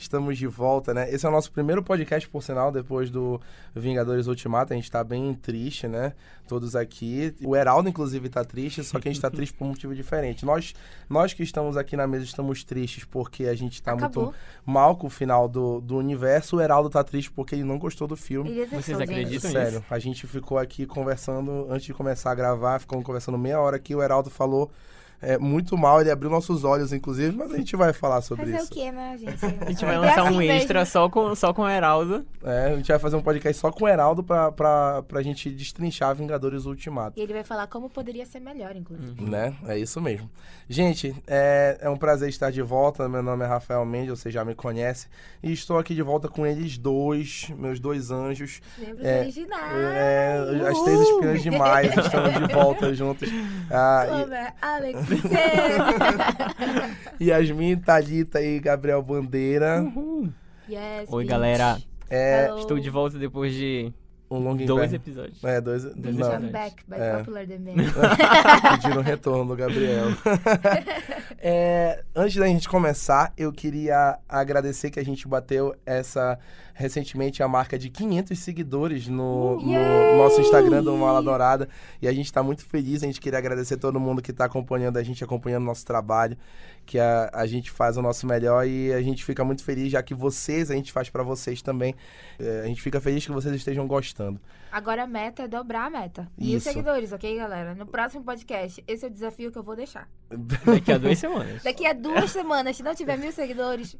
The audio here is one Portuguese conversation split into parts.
Estamos de volta, né? Esse é o nosso primeiro podcast, por sinal, depois do Vingadores Ultimato. A gente tá bem triste, né? Todos aqui. O Heraldo, inclusive, tá triste, só que a gente tá triste por um motivo diferente. Nós, nós que estamos aqui na mesa estamos tristes porque a gente tá Acabou. muito mal com o final do, do universo. O Heraldo tá triste porque ele não gostou do filme. Ele detestou, Vocês gente. acreditam? Sério, a gente ficou aqui conversando antes de começar a gravar, ficamos conversando meia hora aqui. O Heraldo falou é, muito mal, ele abriu nossos olhos, inclusive, mas a gente vai falar sobre Fazer isso. o quê, né, gente? A gente vai É lançar assim um mesmo. extra só com, só com o Heraldo. É, a gente vai fazer um podcast só com o Heraldo pra, pra, pra gente destrinchar Vingadores Ultimato. E ele vai falar como poderia ser melhor, inclusive. Né? É isso mesmo. Gente, é, é um prazer estar de volta. Meu nome é Rafael Mendes, você já me conhece. E estou aqui de volta com eles dois, meus dois anjos. Membros É, originais. É, as três espiãs demais estão de volta juntos. Ah, e- Como é? Alex Yasmin, Thalita e Gabriel Bandeira. yes, Oi, bitch. galera. É. Estou de volta depois de um longo dois inverno. episódios. É, dois. Dois não, I'm back by É. popular demand. pediram retorno do Gabriel. É, antes da gente começar, eu queria agradecer que a gente bateu essa recentemente a marca de 500 seguidores no, no Yay! nosso Instagram do Mala Dourada e a gente está muito feliz. A gente queria agradecer todo mundo que está acompanhando a gente, acompanhando o nosso trabalho, que a, a gente faz o nosso melhor e a gente fica muito feliz, já que vocês, a gente faz para vocês também. É, a gente fica feliz que vocês estejam gostando. Agora a meta é dobrar a meta. Mil Isso. seguidores, ok, galera? No próximo podcast, esse é o desafio que eu vou deixar. Daqui a duas semanas. Daqui a duas semanas, se não tiver mil seguidores,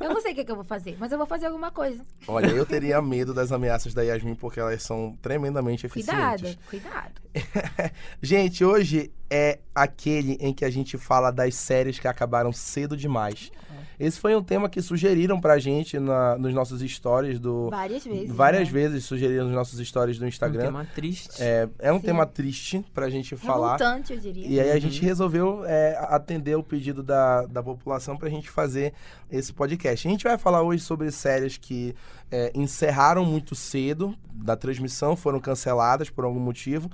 eu não sei o que, que eu vou fazer, mas eu vou fazer alguma coisa. Olha, eu teria medo das ameaças da Yasmin porque elas são tremendamente eficientes. Cuidado, cuidado. Gente, hoje é aquele em que a gente fala das séries que acabaram cedo demais. Esse foi um tema que sugeriram pra gente na- nos nossos stories do. Várias vezes. Várias né? vezes sugeriram nos nossos stories do Um Instagram. tema triste. É, é um Sim. tema triste pra gente falar. Revoltante, eu diria. E aí a Uhum. gente resolveu é, atender o pedido da, da população pra gente fazer esse podcast. A gente vai falar hoje sobre séries que é, encerraram muito cedo da transmissão, foram canceladas por algum motivo.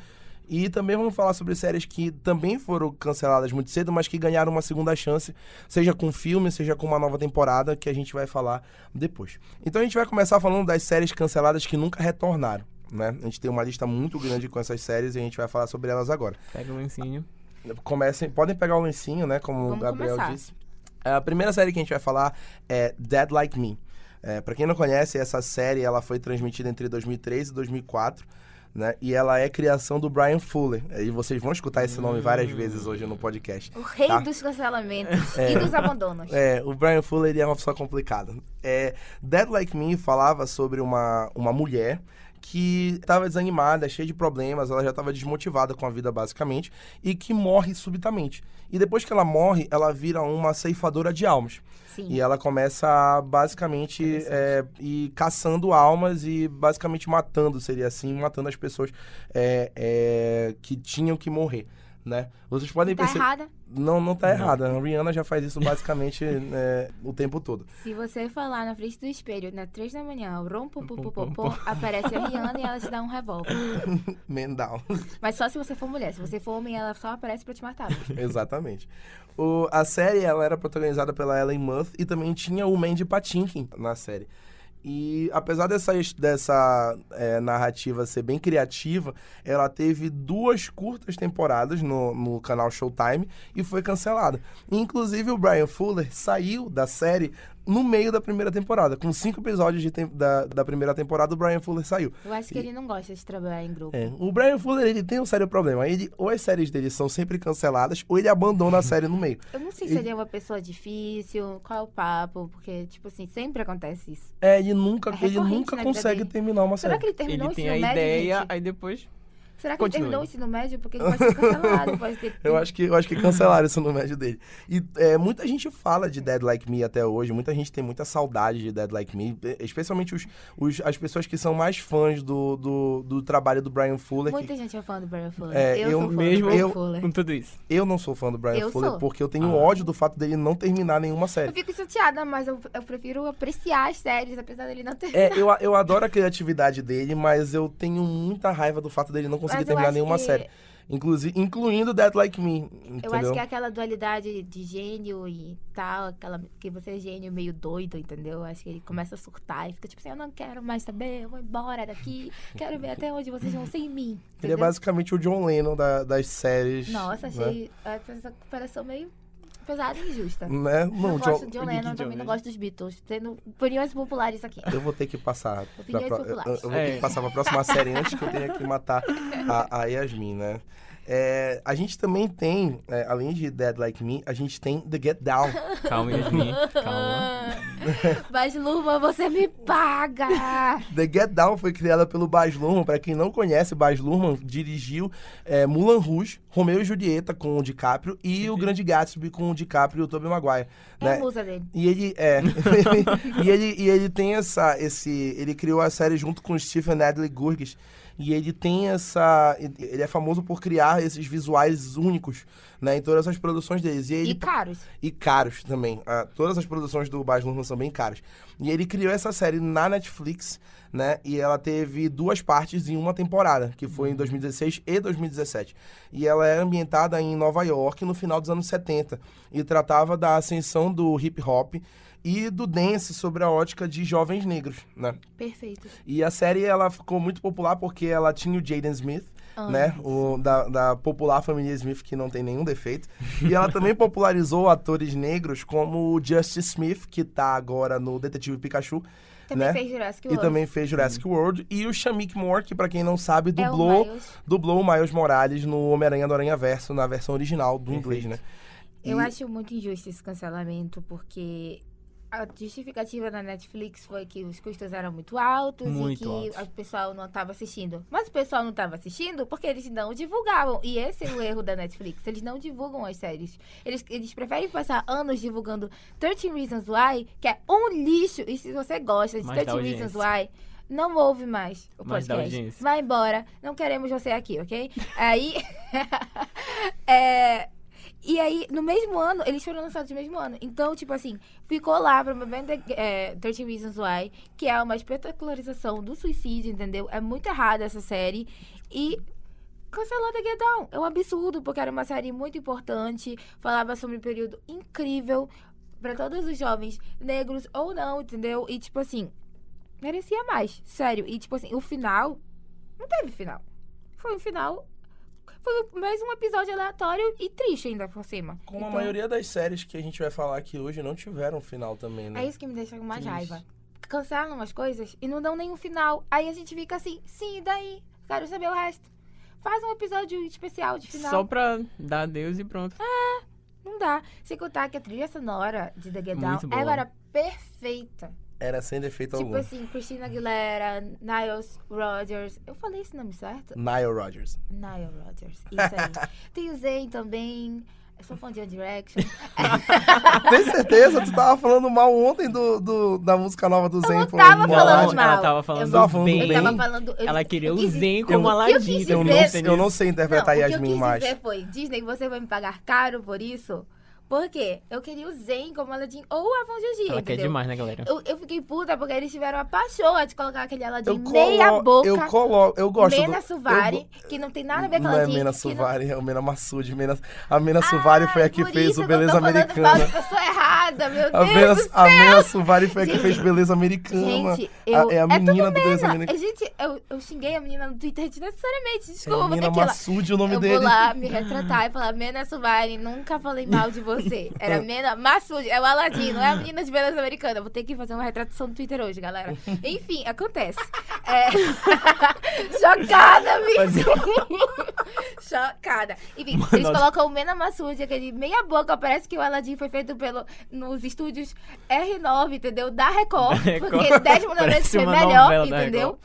E também vamos falar sobre séries que também foram canceladas muito cedo, mas que ganharam uma segunda chance, seja com filme, seja com uma nova temporada, que a gente vai falar depois. Então a gente vai começar falando das séries canceladas que nunca retornaram. Né? A gente tem uma lista muito grande com essas séries e a gente vai falar sobre elas agora Pega o lencinho. comecem, podem pegar o lencinho, né? Como o Vamos Gabriel começar. disse. A primeira série que a gente vai falar é Dead Like Me. É, para quem não conhece, essa série ela foi transmitida entre 2003 e 2004, né? E ela é criação do Brian Fuller. E vocês vão escutar esse nome várias vezes hoje no podcast. O rei Tá. dos cancelamentos e dos abandonos. É, o Brian Fuller ele é uma pessoa complicada. É, Dead Like Me falava sobre uma, uma mulher que estava desanimada, cheia de problemas, ela já estava desmotivada com a vida basicamente e que morre subitamente. E depois que ela morre, ela vira uma ceifadora de almas. Sim. E ela começa a basicamente é, ir caçando almas e basicamente matando, seria assim, matando as pessoas é, é, que tinham que morrer. Né? Vocês podem Tá perceber. errada? Não, não tá errada. A Rihanna já faz isso basicamente é, o tempo todo. Se você falar na frente do espelho, na 3 da manhã, rom, pum, pum, pum, Pum, pum, pum, pum, aparece a Rihanna e ela te dá um revólver. Mendal. Mas só se você for mulher. Se você for homem, ela só aparece pra te matar. Exatamente. O, a série ela era protagonizada pela Ellen Muth e também tinha o Mandy Patinkin na série. E apesar dessa, dessa é, narrativa ser bem criativa, ela teve duas curtas temporadas no, no canal Showtime e foi cancelada. Inclusive o Brian Fuller saiu da série no meio da primeira temporada. Com cinco episódios de tem- da, da primeira temporada, o Brian Fuller saiu. Eu acho que ele não gosta de trabalhar em grupo. É, o Brian Fuller ele tem um sério problema. Ele, ou as séries dele são sempre canceladas, ou ele abandona a série no meio. Eu não sei se E- ele é uma pessoa difícil, qual é o papo, porque, tipo assim, sempre acontece isso. É, ele nunca, É ele nunca vida consegue terminar uma Será série. que ele terminou Ele tem a médio, ideia, gente? aí depois. Será que ele Continue. terminou o ensino médio? Porque ele pode ser cancelado, pode ter... Eu acho que eu acho que cancelaram isso no médio dele. E é, muita gente fala de Dead Like Me até hoje, muita gente tem muita saudade de Dead Like Me, especialmente os, os- as pessoas que são mais fãs do, do, do trabalho do Brian Fuller. Muita que gente é fã do Brian Fuller. É, eu, eu sou fã Mesmo do Brian eu- Fuller. com tudo isso. eu não sou fã do Brian Eu Fuller sou. porque eu tenho Ah. ódio do fato dele não terminar nenhuma Eu série. fico chateada, mas eu, eu prefiro apreciar as séries, apesar dele não ter... É, eu, eu adoro a criatividade dele, mas eu tenho muita raiva do fato dele não conseguir consegui terminar nenhuma que- série. Inclusive, incluindo Dead Like Me, entendeu? Eu acho que é aquela dualidade de gênio e tal, aquela que você é gênio meio doido, entendeu? Acho que ele começa a surtar e fica tipo assim, eu não quero mais saber, eu vou embora daqui, quero ver até onde vocês vão sem mim. Ele é entendeu? basicamente o John Lennon da- das séries. Nossa, né? achei essa comparação meio pesada e injusta. Né? Não, Não, gosto de John Lennon, também não gosto dos Beatles. Tendo opiniões populares aqui. Eu vou ter que passar. pra Opiniões eu, populares. eu vou ter É. que passar pra próxima série antes que eu tenha que matar a, a Yasmin, né? É, a gente também tem, é, além de Dead Like Me, a gente tem The Get Down. Calma, Yasmin. Calma. Mas, Luma, você me paga! The Get Down foi criada pelo Baz Luhrmann. Pra quem não conhece, Baz Luhrmann dirigiu é, Mulan Rouge, Romeu e Julieta com o DiCaprio e o Grande Gatsby com o DiCaprio e o Tobey Maguire. É né? a musa dele. E ele é. e, ele, e ele tem essa. Esse, ele criou a série junto com o Stephen Adley Gurgis. E ele tem essa. Ele é famoso por criar esses visuais únicos, né? Em todas as produções deles. E, ele, E caros. e caros também. Ah, todas as produções do Baz Luhrmann são bem caras. E ele criou essa série na Netflix, né? E ela teve duas partes em uma temporada, que foi em 2016 e 2017. E ela é ambientada em Nova York no final dos anos 70 e tratava da ascensão do hip hop e do dance sobre a ótica de jovens negros, né? Perfeito. E a série ela ficou muito popular porque ela tinha o Jaden Smith, né? O, da, da popular família Smith, que não tem nenhum defeito. E ela também popularizou atores negros como o Justice Smith, que tá agora no Detetive Pikachu. Também né? fez Jurassic E World. também fez Jurassic World. E o Shamik Moore, que pra quem não sabe, É o dublou, Miles. dublou o Miles Morales no Homem-Aranha do Aranha Verso, na versão original do inglês, né? Eu E- acho muito injusto esse cancelamento, porque a justificativa da Netflix foi que os custos eram muito altos Muito e que altos. o pessoal não estava assistindo. Mas o pessoal não estava assistindo porque eles não divulgavam. E esse é o erro da Netflix. Eles não divulgam as séries. Eles, eles preferem passar anos divulgando 13 Reasons Why, que é um lixo. E se você gosta de Mas dá 13 Reasons. Why, não ouve mais o podcast. Vai embora. Não queremos você aqui, ok? Aí. é, e aí, no mesmo ano, eles foram lançados no mesmo ano. Então, tipo assim, ficou lá promovendo é, 13 Reasons Why, que é uma espetacularização do suicídio, entendeu? É muito errada essa série. E cancelou The Get Down. É um absurdo, porque era uma série muito importante, falava sobre um período incrível pra todos os jovens, negros ou não, entendeu? E, tipo assim, merecia mais, sério. E, tipo assim, o final, não teve final. Foi um final... Foi mais um episódio aleatório e triste ainda por cima. Como a Então, maioria das séries que a gente vai falar aqui hoje não tiveram final também, né? É isso que me deixa com mais raiva. Cancelam as coisas e não dão nenhum final. Aí a gente fica assim, sim, e daí? Quero saber o resto. Faz um episódio especial de final. Só pra dar adeus e pronto. Não dá. Sem contar que a trilha sonora de The Get Down é agora perfeita. Era sem defeito tipo algum. assim, Christina Aguilera, Niles Rodgers. Eu falei esse nome certo? Nile Rodgers. Nile Rodgers. Isso aí. Tem o Zayn também. Eu sou fã de One Direction. Tem certeza? Tu tava falando mal ontem do, do- da música nova do Zen. pô, tava falando Aladdin. mal. Ela tava falando Eu tava do falando bem. Eu tava falando. eu- Ela queria eu o Zen Eu- como eu Aladdin. Eu não, eu não sei interpretar não, Yasmin o que eu quis mais. dizer foi, Disney, você vai me pagar caro por isso? Por quê? Eu queria o Zen como Aladdin ou o Avon Gigi, Ela quer entendeu? demais, né, galera? Eu, eu fiquei puta porque eles tiveram a paixão de colocar aquele Aladdin Eu meia colo- boca. Eu coloco, eu gosto Mena do... Suvari, eu que não tem nada a ver com Não é Aladdin. Mena que não- Suvari, é o Mena Massoud. Mena... A Mena Suvari foi a que fez isso o eu Beleza falando Americana. de pessoa errada, meu A Deus Mena, do a céu. Mena Suvari foi a que Gente, fez Beleza Americana. Gente, A- eu... é a tudo menina do Beleza. Americana. Gente, eu, eu xinguei a menina no Twitter desnecessariamente. Desculpa, É vou ter Mena. Massoud o nome eu dele. vou lá me retratar e falar, Mena Suvari, nunca falei mal de você. Era Mena Massoud, é o Aladdin, não é a menina de beleza americana. Vou ter que fazer uma retratação no Twitter hoje, galera. Enfim, acontece. É... Chocada, amigo. Chocada. Enfim, Mano, eles colocam o Mena Massoud, aquele meia boca, parece que o Aladdin foi feito pelo, nos estúdios R9, entendeu? Da Record. Da Record. Porque 10 mandamentos foi melhor, entendeu?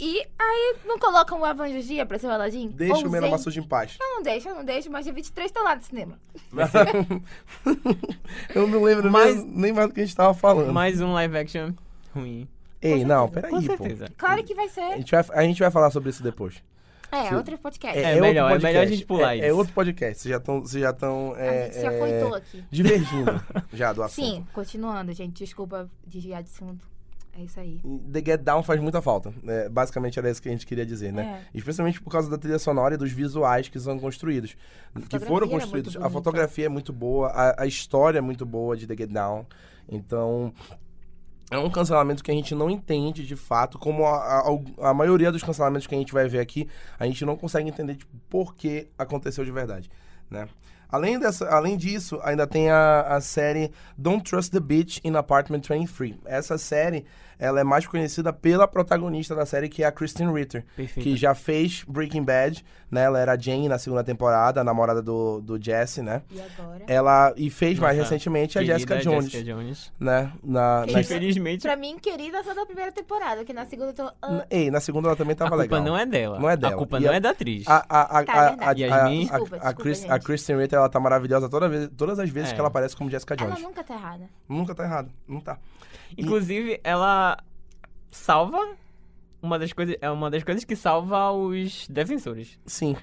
E aí não colocam o Avangegia pra ser o Aladdin? Deixa Ou o Mena? Massoud em paz. Eu não deixo, eu não deixo, mas dia 23 tô lá no cinema. eu não lembro Mas- nem, nem mais do que a gente tava falando. Mais um live action ruim. Ei, não, peraí, Com pô. certeza. Claro que vai A ser. gente vai, a gente vai falar sobre isso depois. É, Sim. outro podcast. É melhor, é podcast. melhor a gente pular é, isso. É outro podcast. Vocês já estão vocês já estão a é, já é, foi aqui. divergindo já do assunto. Sim, continuando, gente. Desculpa desviar de assunto. É isso aí. The Get Down faz muita falta. É, basicamente era isso que a gente queria dizer, né? É. Especialmente por causa da trilha sonora e dos visuais que são construídos. Que foram construídos. A fotografia é muito boa, a, a história é muito boa de The Get Down. Então. É um cancelamento que a gente não entende de fato, como a, a, a maioria dos cancelamentos que a gente vai ver aqui, a gente não consegue entender tipo, por que aconteceu de verdade, né? Além, dessa, além disso, ainda tem a, a série Don't Trust the Bitch in Apartment 23. Essa série, ela é mais conhecida pela protagonista da série, que é a Kristen Ritter, Perfeito. que já fez Breaking Bad, né? Ela era a Jane na segunda temporada, a namorada do, do Jesse, né? E agora? Ela, e fez mais Nossa recentemente a Jessica Jones, Jessica Jones. né? Na, na? Infelizmente, Pra mim, querida, só da primeira temporada, que na segunda eu tô. ah, Ei, na segunda ela também a tava culpa legal. não é dela. Não é dela. A culpa E não a- é da atriz. A, a, a, Tá, a, é verdade. a, Yasmin? a, Desculpa, a, desculpa, Chris- a. Kristen Ritter, ela tá maravilhosa toda vez, todas as vezes É. que ela aparece como Jessica ela Jones. nunca tá errada. Nunca tá errado, não tá. Inclusive, ela salva uma das coisas. É uma das coisas que salva os defensores. Sim.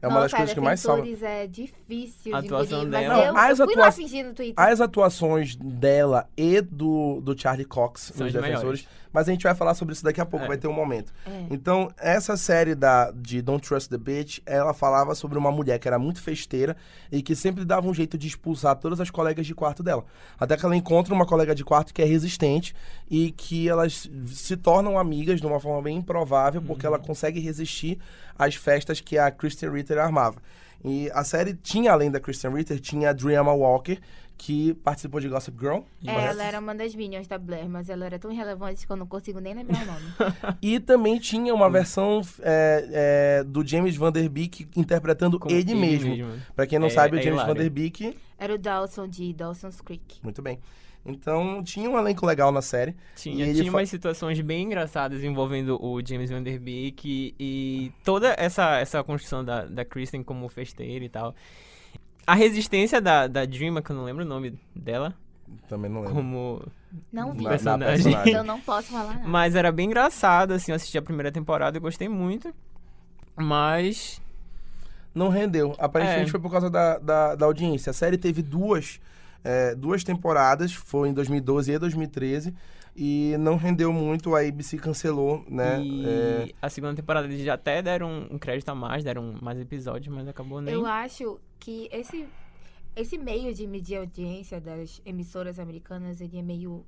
É uma das Nossa, coisas que mais salva. Defensores é difícil A de atuação engolir, mas dela- eu, Não, as eu fui lá atua- fingir no Twitter. As atuações dela e do, do Charlie Cox São nos as defensores. melhores. Mas a gente vai falar sobre isso daqui a pouco, É. vai ter um momento. É. Então, essa série da, de Don't Trust the Bitch, ela falava sobre uma mulher que era muito festeira e que sempre dava um jeito de expulsar todas as colegas de quarto dela. Até que ela encontra uma colega de quarto que é resistente e que elas se tornam amigas de uma forma bem improvável, porque ela consegue resistir às festas que a Kristen Ritter armava. E a série tinha, além da Kristen Ritter, tinha a Dreama Walker, que participou de Gossip Girl. É, ela era uma das minions da Blair, mas ela era tão irrelevante que eu não consigo nem lembrar o nome. E também tinha uma versão é, é, do James Van Der Beek interpretando Como ele, mesmo. Pra quem não É- sabe, o é James Van. Der Beek, Era o Dawson de Dawson's Creek. muito bem. Então, tinha um elenco legal na série. Tinha, tinha fa- umas situações bem engraçadas envolvendo o James Van Der Beek e, e toda essa, essa construção da, da Kristen como festeira e tal. A resistência da, da Dreamer, que eu não lembro o nome dela, Também não lembro. como... Não vi. Na- na personagem. personagem. Eu não posso falar nada. Mas era bem engraçado, assim, eu assisti a primeira temporada e gostei muito. Mas Não rendeu. Aparentemente É. foi por causa da, da, da audiência. A série teve duas, é, duas temporadas, foi em 2012 e 2013, e não rendeu muito, a ABC cancelou, né? E É, a segunda temporada eles já até deram um crédito a mais, deram mais episódios, mas acabou nem. Eu acho que esse, esse meio de medir audiência das emissoras americanas, ele é meio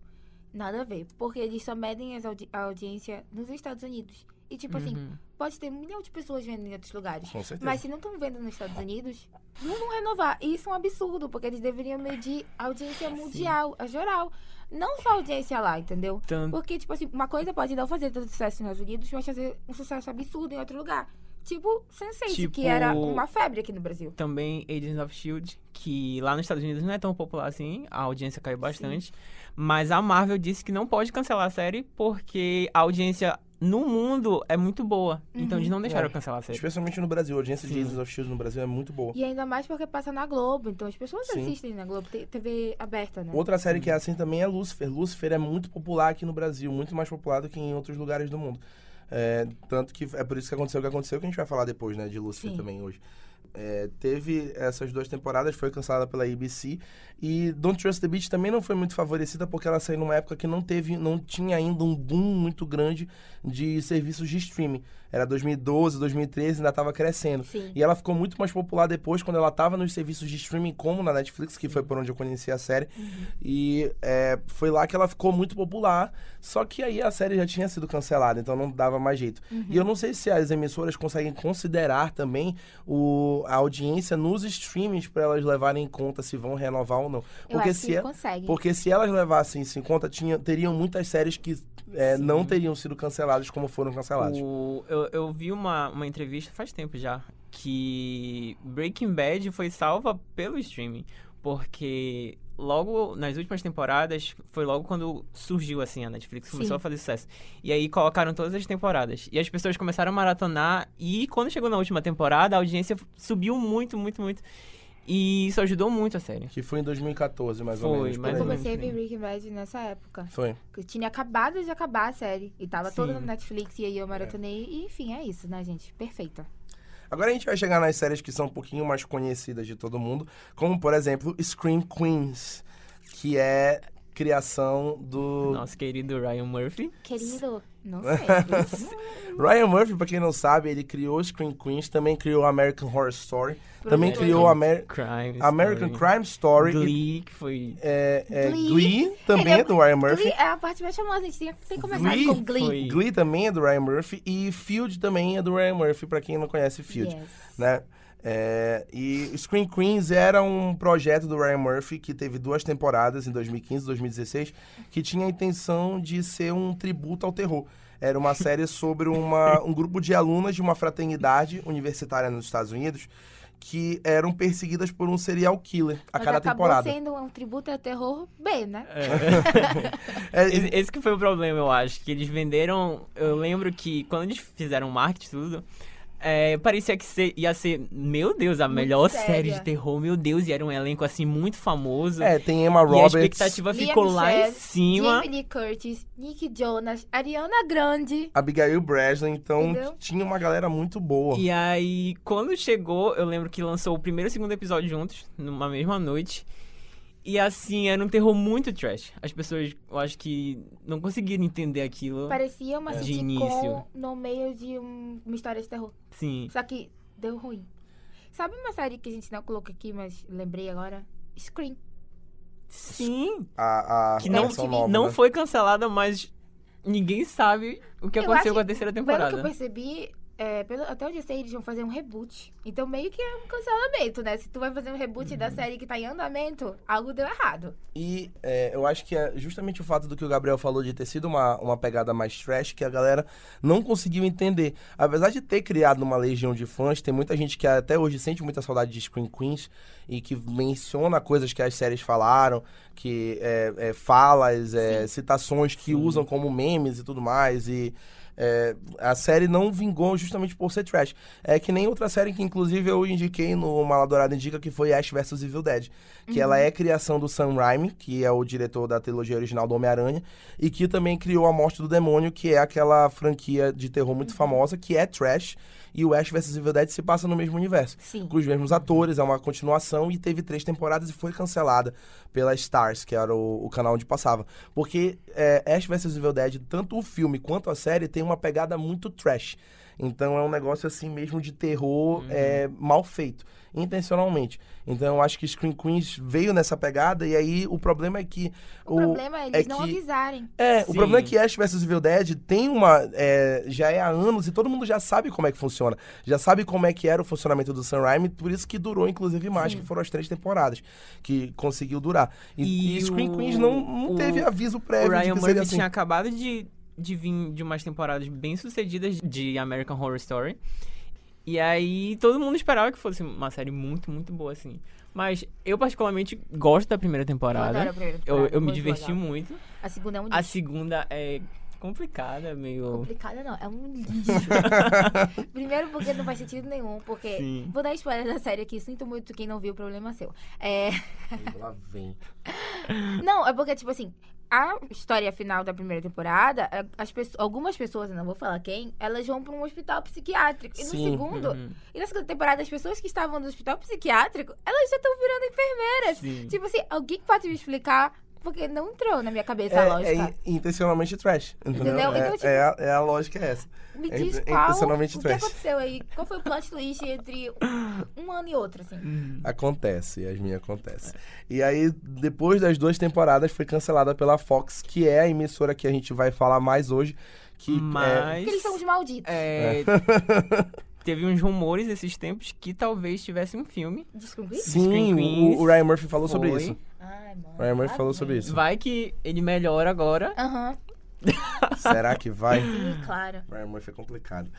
nada a ver. Porque eles só medem as audi- a audiência nos Estados Unidos. E, tipo assim, Uhum. pode ter um milhão de pessoas vendo em outros lugares. com certeza. Mas se não estão vendo nos Estados Unidos, não vão renovar. E isso é um absurdo, porque eles deveriam medir a audiência mundial, a geral. Não só a audiência lá, entendeu? Tanto- Porque, tipo assim, uma coisa pode não fazer tanto sucesso nos Estados Unidos, mas fazer um sucesso absurdo em outro lugar. Tipo Sense8, Tipo- que era uma febre aqui no Brasil. também Agents of Shield, que lá nos Estados Unidos não é tão popular assim, a audiência caiu bastante. Mas a Marvel disse que não pode cancelar a série porque a audiência no mundo é muito boa. Então eles não deixaram É. cancelar a série. Especialmente no Brasil. A audiência de Sim. Agents of Shield no Brasil é muito boa. E ainda mais porque passa na Globo. Então as pessoas Sim. assistem na Globo, tem TV aberta, né? Outra série que é assim também é Lucifer. Lucifer é muito popular aqui no Brasil, muito mais popular do que em outros lugares do mundo. É, tanto que é por isso que aconteceu o que aconteceu, que a gente vai falar depois, né, de Lucifer Sim. também hoje. É, teve essas duas temporadas, foi cancelada pela ABC. E Don't Trust the Beach também não foi muito favorecida porque ela saiu numa época que não teve, não tinha ainda um boom muito grande de serviços de streaming. Era 2012, 2013, ainda estava crescendo. Sim. E ela ficou muito mais popular depois, quando ela tava nos serviços de streaming, como na Netflix, que foi por onde eu conheci a série. E é, foi lá que ela ficou muito popular. Só que aí a série já tinha sido cancelada, então não dava mais jeito. E eu não sei se as emissoras conseguem considerar também o, a audiência nos streamings para elas levarem em conta se vão renovar ou não. Eu Porque acho se que é- consegue. porque se elas levassem isso em conta, tinha, teriam muitas séries que é, não teriam sido canceladas como foram canceladas. O- eu, eu vi uma, uma entrevista faz tempo já que Breaking Bad foi salva pelo streaming. Porque logo nas últimas temporadas foi logo quando surgiu assim a Netflix começou Sim. a fazer sucesso. E aí colocaram todas as temporadas. E as pessoas começaram a maratonar. E quando chegou na última temporada, a audiência subiu muito, muito, muito. E isso ajudou muito a série. Que foi em 2014, mais ou Foi, menos. por mais Eu ou menos. comecei a ver Breaking Bad nessa época. Foi. Que tinha acabado de acabar a série. E tava toda Sim. na Netflix. E aí eu maratonei. E enfim, é isso, né, gente? Perfeita. Agora a gente vai chegar nas séries que são um pouquinho mais conhecidas de todo mundo, como por exemplo Scream Queens, que é criação do. Nosso querido Ryan Murphy. Querido, não sei. Ryan Murphy, pra quem não sabe, ele criou Scream Queens, também criou American Horror Story, também Produtor. criou Amer Crime American Story. Crime Story. Glee, que foi... é, é, Glee. Glee. também Ele é do Ryan Murphy. Glee é a parte mais famosa, a gente tem, tem que começar Glee com Glee. foi- Glee também é do Ryan Murphy e Field também é do Ryan Murphy, pra quem não conhece Field, Yes. né? É, e Scream Queens era um projeto do Ryan Murphy que teve duas temporadas em 2015 e 2016 que tinha a intenção de ser um tributo ao terror. Era uma série sobre uma, um grupo de alunas de uma fraternidade universitária nos Estados Unidos que eram perseguidas por um serial killer a Mas cada acabou temporada. sendo um tributo ao terror B, né? É, Esse, esse que foi o problema, eu acho. Que eles venderam. Eu lembro que quando eles fizeram o marketing e tudo. É, parecia que se- ia ser, meu Deus, a Muito melhor séria. série de terror, meu Deus, e era um elenco assim muito famoso. é, tem Emma e a Roberts. expectativa Lea ficou lá em cima. Jamie Lee Curtis, Nick Jonas, Ariana Grande. Abigail Breslin, então Entendeu? tinha uma galera muito boa. E aí, quando chegou, eu lembro que lançou o primeiro e o segundo episódio juntos, numa mesma noite. E assim, era um terror muito trash. As pessoas, eu acho que não conseguiram entender aquilo. Parecia uma De sitcom início. no meio de um- uma história de terror. Sim. Só que deu ruim. Sabe uma série que a gente não colocou aqui, mas lembrei agora? Scream. Sim. A, a Que não, nova, não né? foi cancelada, mas ninguém sabe o que Eu aconteceu acho- com a terceira Pelo que temporada. eu percebi, é, pelo- até onde eu sei, eles vão fazer um reboot. Então meio que é um cancelamento, né? Se tu vai fazer um reboot Uhum. da série que tá em andamento, algo deu errado. E é, eu acho que é justamente o fato do que o Gabriel falou de ter sido uma, uma pegada mais trash que a galera não conseguiu entender. Apesar de ter criado uma legião de fãs, tem muita gente que até hoje sente muita saudade de Scream Queens e que menciona coisas que as séries falaram, que é, é, falas, é, citações que Sim. usam como memes e tudo mais. E é, a série não vingou justamente por ser trash. É que nem outra série que, inclusive, eu indiquei no Maladourada Indica, que foi Ash vs Evil Dead. Que ela é criação do Sam Raimi, que é o diretor da trilogia original do Homem-Aranha, e que também criou A Morte do Demônio, que é aquela franquia de terror muito famosa, que é trash, e o Ash vs Evil Dead se passa no mesmo universo. Sim. Com os mesmos atores, é uma continuação, e teve três temporadas e foi cancelada pela Stars, que era o, o canal onde passava. Porque é, Ash vs Evil Dead, tanto o filme quanto a série, tem uma pegada muito trash. Então é um negócio assim mesmo de terror é, mal feito, intencionalmente. Então eu acho que Scream Queens veio nessa pegada e aí o problema é que O, problema é eles não que- avisarem. é, o Sim. problema é que Ash vs Evil Dead tem uma. é, já é há anos e todo mundo já sabe como é que funciona. Já sabe como é que era o funcionamento do Sam Raimi, por isso que durou, inclusive, mais, Sim. que foram as três temporadas que conseguiu durar. E, E e Scream o- Queens não, não o- teve aviso O prévio de Ryan que Murphy assim. tinha acabado de, de vir de umas temporadas bem sucedidas de American Horror Story. E aí todo mundo esperava que fosse uma série muito, muito boa, assim. Mas eu particularmente gosto da primeira Eu temporada. a primeira Eu, temporada, eu me muito diverti legal. muito. A segunda é um A segunda é complicada, meio. Complicada não, é um lixo. Primeiro porque não faz sentido nenhum, porque... Sim. Vou dar spoiler da série aqui, sinto muito quem não viu, o problema é seu. É... Lá vem. Não, é porque, tipo assim, a história final da primeira temporada, as pessoas, algumas pessoas, eu não vou falar quem, elas vão pra um hospital psiquiátrico. E no segundo, Uhum. e na segunda temporada, as pessoas que estavam no hospital psiquiátrico, elas já estão virando enfermeiras. Sim. Tipo assim, alguém pode me explicar? Porque não entrou na minha cabeça a É, lógica. é in- intencionalmente trash. Entendeu? Entendeu? É, Então, tipo- é a, é a lógica é essa. Me é diz qual, intencionalmente o que trash. aconteceu aí? Qual foi o plot twist entre um, ano e outro, assim? Uhum. Acontece, Yasmin, acontece. E aí, depois das duas temporadas, foi cancelada pela Fox, que é a emissora que a gente vai falar mais hoje. Que é, Mas. Porque eles são os malditos. é, teve uns rumores esses tempos que talvez tivesse um filme. Sim, o, o Ryan Murphy falou sobre Foi. isso. Ai, mano. O Ryan Murphy falou sobre isso. Vai que ele melhora agora. Aham, Será que vai? sim, claro. Ryan Murphy é complicado.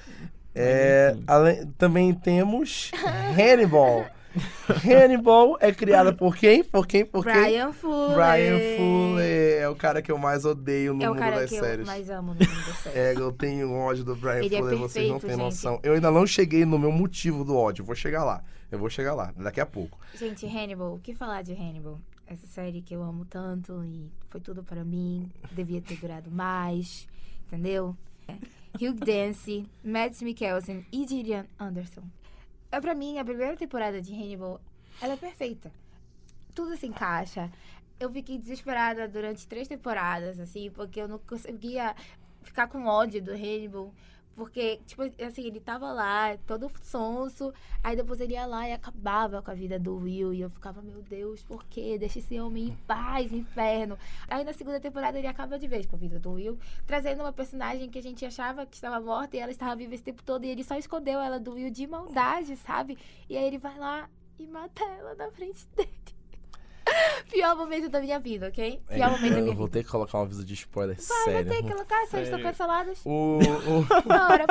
É, além- também temos Hannibal. Hannibal é criada por quem? Por quem? Por quem? Brian Fuller. Brian Fuller é o cara que eu mais odeio no É o mundo cara das que séries. eu mais amo no mundo das séries. É, eu tenho ódio do Brian Ele é Fuller, vocês não perfeito, têm gente. noção. Eu ainda não cheguei no meu motivo do ódio. Vou chegar lá. Eu vou chegar lá, daqui a pouco. Gente, Hannibal, o que falar de Hannibal? Essa série que eu amo tanto e foi tudo pra mim. Devia ter durado mais, entendeu? É. Hugh Dancy, Mads Mikkelsen e Gillian Anderson. É, pra mim, a primeira temporada de Hannibal, ela é perfeita. Tudo se encaixa. eu fiquei desesperada durante três temporadas, assim, porque eu não conseguia ficar com ódio do Hannibal. Porque, tipo, assim, ele tava lá, todo sonso, aí depois ele ia lá e acabava com a vida do Will. E eu ficava, meu Deus, por quê? Deixa esse homem em paz, inferno. Aí na segunda temporada ele acaba de vez com a vida do Will, trazendo uma personagem que a gente achava que estava morta e ela estava viva esse tempo todo. E ele só escondeu ela do Will de maldade, sabe? E aí ele vai lá e mata ela na frente dele. Pior momento da minha vida, ok? Pior momento da É, eu minha vou vida. ter que colocar um aviso de spoiler Vai, sério. vai ter que colocar, estão Sério. canceladas. O, o- hora.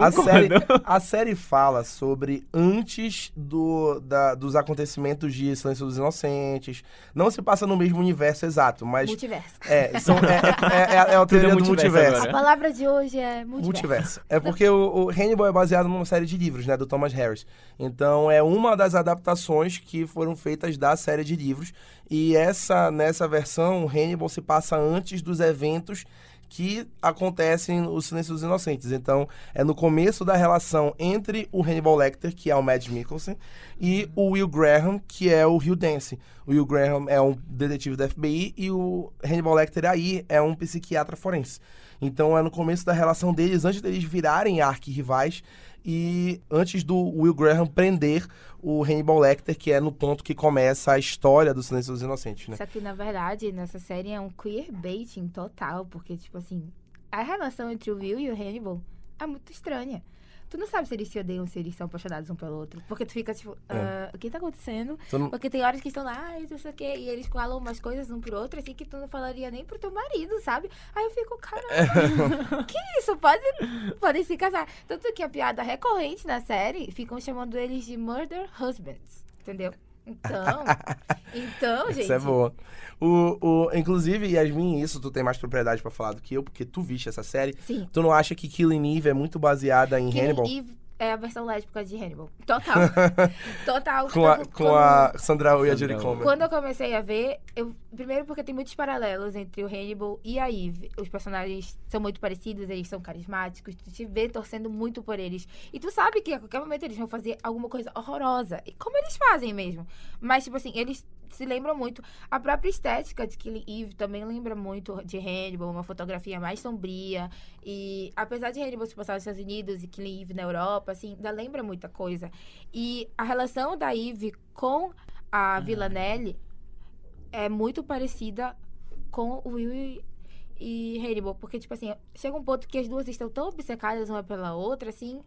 a, série, a série fala sobre antes do, da- dos acontecimentos de Silêncio dos Inocentes. Não se passa no mesmo universo exato, mas. Multiverso. É, são, é, é, é, é a é teoria do multiverso. A palavra de hoje é multiverso. Multiverso. É porque o, o Hannibal é baseado numa série de livros, né, do Thomas Harris. Então é uma das adaptações que foram feitas da série de livros. E essa nessa versão, o Hannibal se passa antes dos eventos que acontecem no Silêncio dos Inocentes. Então, é no começo da relação entre o Hannibal Lecter, que é o Mads Mikkelsen, e o Will Graham, que é o Hugh Dancy. O Will Graham é um detetive da FBI e o Hannibal Lecter aí é um psiquiatra forense. Então é no começo da relação deles, antes deles virarem arquirrivais e antes do Will Graham prender o Hannibal Lecter, que é no ponto que começa a história do Silêncio dos Inocentes, né? Só que, na verdade, nessa série é um queerbaiting total, porque, tipo assim, a relação entre o Will e o Hannibal é muito estranha. Tu não sabe se eles se odeiam, se eles são apaixonados um pelo outro. Porque tu fica, tipo, ah, o que tá acontecendo? Não- Porque tem horas que estão lá, ai, não sei o quê, e eles falam umas coisas um pro outro, assim, que tu não falaria nem pro teu marido, sabe? Aí eu fico, caramba, que isso? Pode, podem se casar. Tanto que a piada recorrente na série, ficam chamando eles de murder husbands, entendeu? Então, então, gente... Isso é boa. O, o, inclusive, Yasmin, isso tu tem mais propriedade pra falar do que eu, porque tu viste essa série. Sim. Tu não acha que Killing Eve é muito baseada em Killing Hannibal? Eve é a versão lésbica de Hannibal. Total. Total. Com a, com quando- a Sandra Oh e a. Comer. Quando eu comecei a ver, eu, primeiro porque tem muitos paralelos entre o Hannibal e a Eve. Os personagens são muito parecidos, eles são carismáticos, tu te vê torcendo muito por eles. E tu sabe que a qualquer momento eles vão fazer alguma coisa horrorosa. E como eles fazem mesmo. Mas, tipo assim, eles se lembram muito. A própria estética de Killing Eve também lembra muito de Hannibal, uma fotografia mais sombria. E apesar de Hannibal se passar nos Estados Unidos e Killing Eve na Europa, assim, ainda lembra muita coisa. E a relação da Eve com a Villanelle é muito parecida com o Will e, e Hannibal. Porque, tipo assim, chega um ponto que as duas estão tão obcecadas uma pela outra, assim,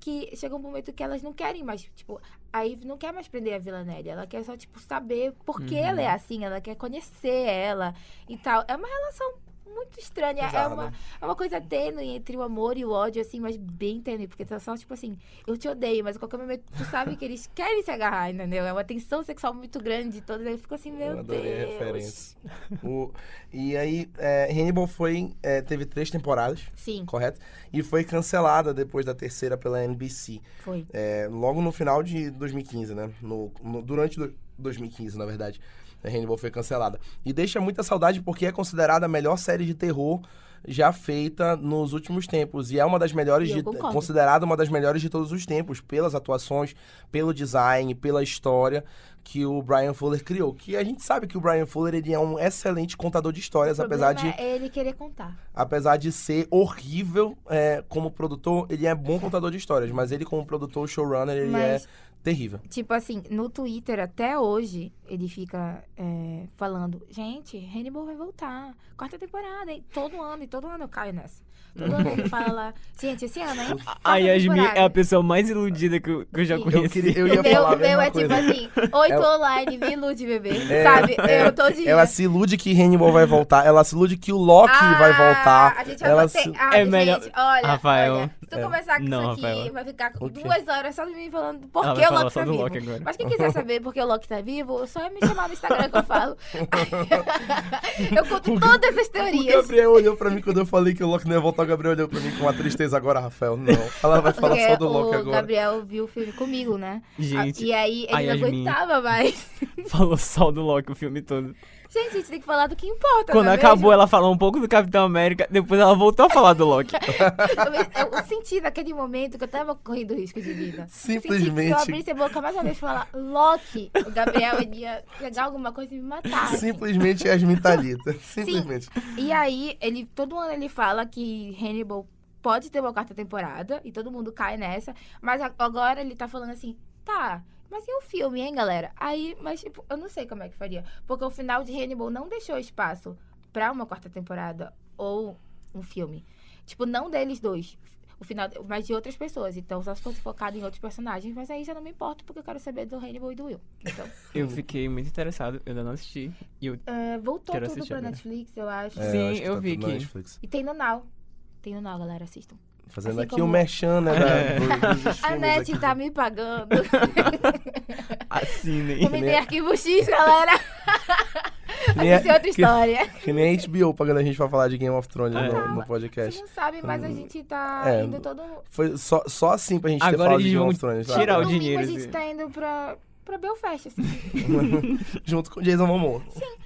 que chega um momento que elas não querem mais, tipo, a Eve não quer mais prender a Villanelle. Ela quer só, tipo, saber por que Uhum. ela é assim, ela quer conhecer ela e tal. É uma relação muito estranha. É uma, né? é uma coisa tênue entre o amor e o ódio, assim, mas bem tênue. Porque tá só, tipo assim, eu te odeio, mas a qualquer momento tu sabe que eles querem se agarrar, entendeu? É uma tensão sexual muito grande. Todos eles ficam assim, meu Eu adorei a Deus. referência. O- e aí, é, Hannibal foi, é, teve três temporadas, Sim, correto? E foi cancelada depois da terceira pela NBC. foi. É, logo no final de 2015, né? No, no- durante do- 2015, na verdade. A Hannibal foi cancelada. E deixa muita saudade porque é considerada a melhor série de terror já feita nos últimos tempos. E é uma das melhores, de, considerada uma das melhores de todos os tempos, pelas atuações, pelo design, pela história que o Brian Fuller criou. Que a gente sabe que o Brian Fuller ele é um excelente contador de histórias, apesar de é ele querer contar. apesar de ser horrível é, como produtor, ele é bom contador de histórias, mas ele como produtor, showrunner, ele Mas- é terrível. Tipo assim, no Twitter até hoje, ele fica é, falando, gente, Hannibal vai voltar. Quarta temporada, hein? Todo ano, e todo ano eu caio nessa. Todo ele fala lá, gente, esse ano, hein? A Yasmin temporada." é a pessoa mais iludida que eu, que eu já conheci. Eu queria- eu ia O meu, falar a o meu é tipo assim, oi, tô Ela- online, me ilude, bebê. É, Sabe? é. Eu tô de Ela se ilude que Hannibal vai voltar, ela se ilude que o Loki vai voltar. Ah, A gente vai ela se... Ai, É melhor- gente, olha, Rafael, olha, se tu é. começar com Não, isso aqui, Rafael. vai ficar O quê? duas horas só de mim falando por que o falar Loki tá vivo. Loki agora. Mas quem quiser saber por que o Loki tá vivo, só me chamar no Instagram que eu falo. eu conto todas as O teorias. Gabriel olhou pra mim quando eu falei que o Loki não ia voltar. O Gabriel olhou pra mim com uma tristeza agora, Rafael. Não. Ela vai falar Porque só do Loki o agora. Gabriel viu o filme comigo, né? Gente, Ah, E aí a ele não aguentava mais. falou só do Loki o filme todo. Gente, a gente tem que falar do que importa. Quando não é acabou, mesmo? ela falou um pouco do Capitão América, depois ela voltou a falar do Loki. Eu, eu senti naquele momento que eu tava correndo risco de vida. Senti que se Simplesmente. eu abrisse a boca mais uma vez e falar Loki, o Gabriel ia pegar alguma coisa e me matar. assim. Simplesmente Yasmin Thalita. Simplesmente. E aí, ele, todo ano ele fala que Hannibal pode ter uma quarta temporada e todo mundo cai nessa. Mas agora ele tá falando assim, tá. Mas e o filme, hein, galera? Aí, mas tipo, eu não sei como é que faria. Porque o final de Hannibal não deixou espaço pra uma quarta temporada ou um filme. Tipo, não deles dois. O final, mas de outras pessoas. Então, só se fosse focado em outros personagens. Mas aí já não me importa, porque eu quero saber do Hannibal e do Will. Então, Eu fiquei muito interessado, eu ainda não assisti. E eu, é, voltou Quero tudo pra agora. Netflix, eu acho. É, Sim, acho que eu tá vi aqui. Netflix. E tem no Now. Tem no Now, galera, assistam. Fazendo Assim aqui como- o merchan, né? da- É. do- dos A net aqui. tá me pagando. assinem. Também tem arquivo X, galera. Que nem, Isso é outra história. que nem a HBO pagando a gente pra falar de Game of Thrones É. no, no Vocês podcast. não sabem, mas a gente tá É. indo todo... Foi só, só assim pra gente ter Agora falado de Game of Thrones. tá? tirar o Domingo dinheiro, a gente assim. tá indo pra, pra Belfast, assim. Junto com Jason Momoa. Sim.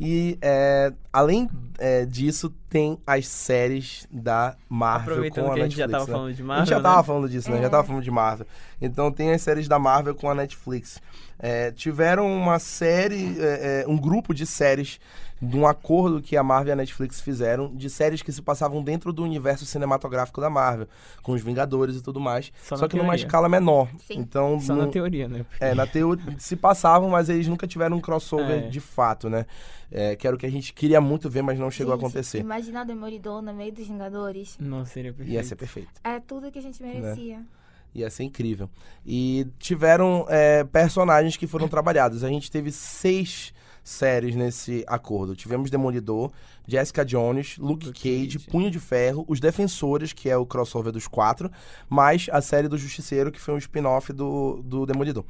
E é, além é, disso, tem as séries da Marvel Aproveitando com a que a gente já Netflix. tava né? falando de A Marvel, gente já né? tava falando disso, né? Já É. tava falando de Marvel. Então tem as séries da Marvel com a Netflix. É, tiveram uma série, é, é, um grupo de séries de um acordo que a Marvel e a Netflix fizeram de séries que se passavam dentro do universo cinematográfico da Marvel, com os Vingadores e tudo mais. Só Só, que numa teoria. escala menor. Sim. Então, Só não- na teoria, né? Porque- é, na teoria se passavam, mas eles nunca tiveram um crossover É. de fato, né? É, que era o que a gente queria muito ver, mas não chegou a acontecer. Imagina o Demolidor no meio dos Vingadores. Não seria perfeito. Ia ser perfeito. É tudo que a gente merecia. Ia ser incrível. E tiveram é, personagens que foram trabalhados. A gente teve seis séries nesse acordo. Tivemos Demolidor, Jessica Jones, Luke, Luke Cage, Cage. Punho de Ferro, Os Defensores, que é o crossover dos quatro, mais a série do Justiceiro, que foi um spin-off do, do Demolidor.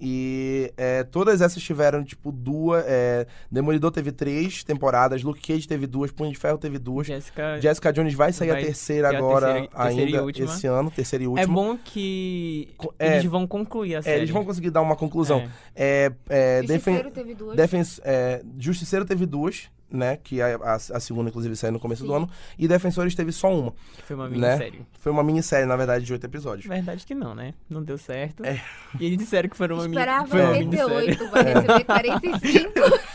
E é, todas essas tiveram, tipo, duas. é, Demolidor teve três temporadas, Luke Cage teve duas, Punho de Ferro teve duas. Jéssica, Jessica Jones vai sair Vai a terceira ter a agora, terceira- terceira ainda última. esse ano, terceira e última. é bom que é, eles vão concluir a É, série. eles vão conseguir dar uma conclusão. É. É, é, Justiceiro defen- teve duas. defen- é, Justiceiro teve duas, né? Que a, a, a segunda, inclusive, saiu no começo do Sim. ano. E Defensores teve só uma. Foi uma né? minissérie. Foi uma minissérie, na verdade, de oito episódios. Verdade que não, né? Não deu certo. É. E eles disseram que foram uma, mini, Esperava foi uma minissérie. 88, vai receber 45.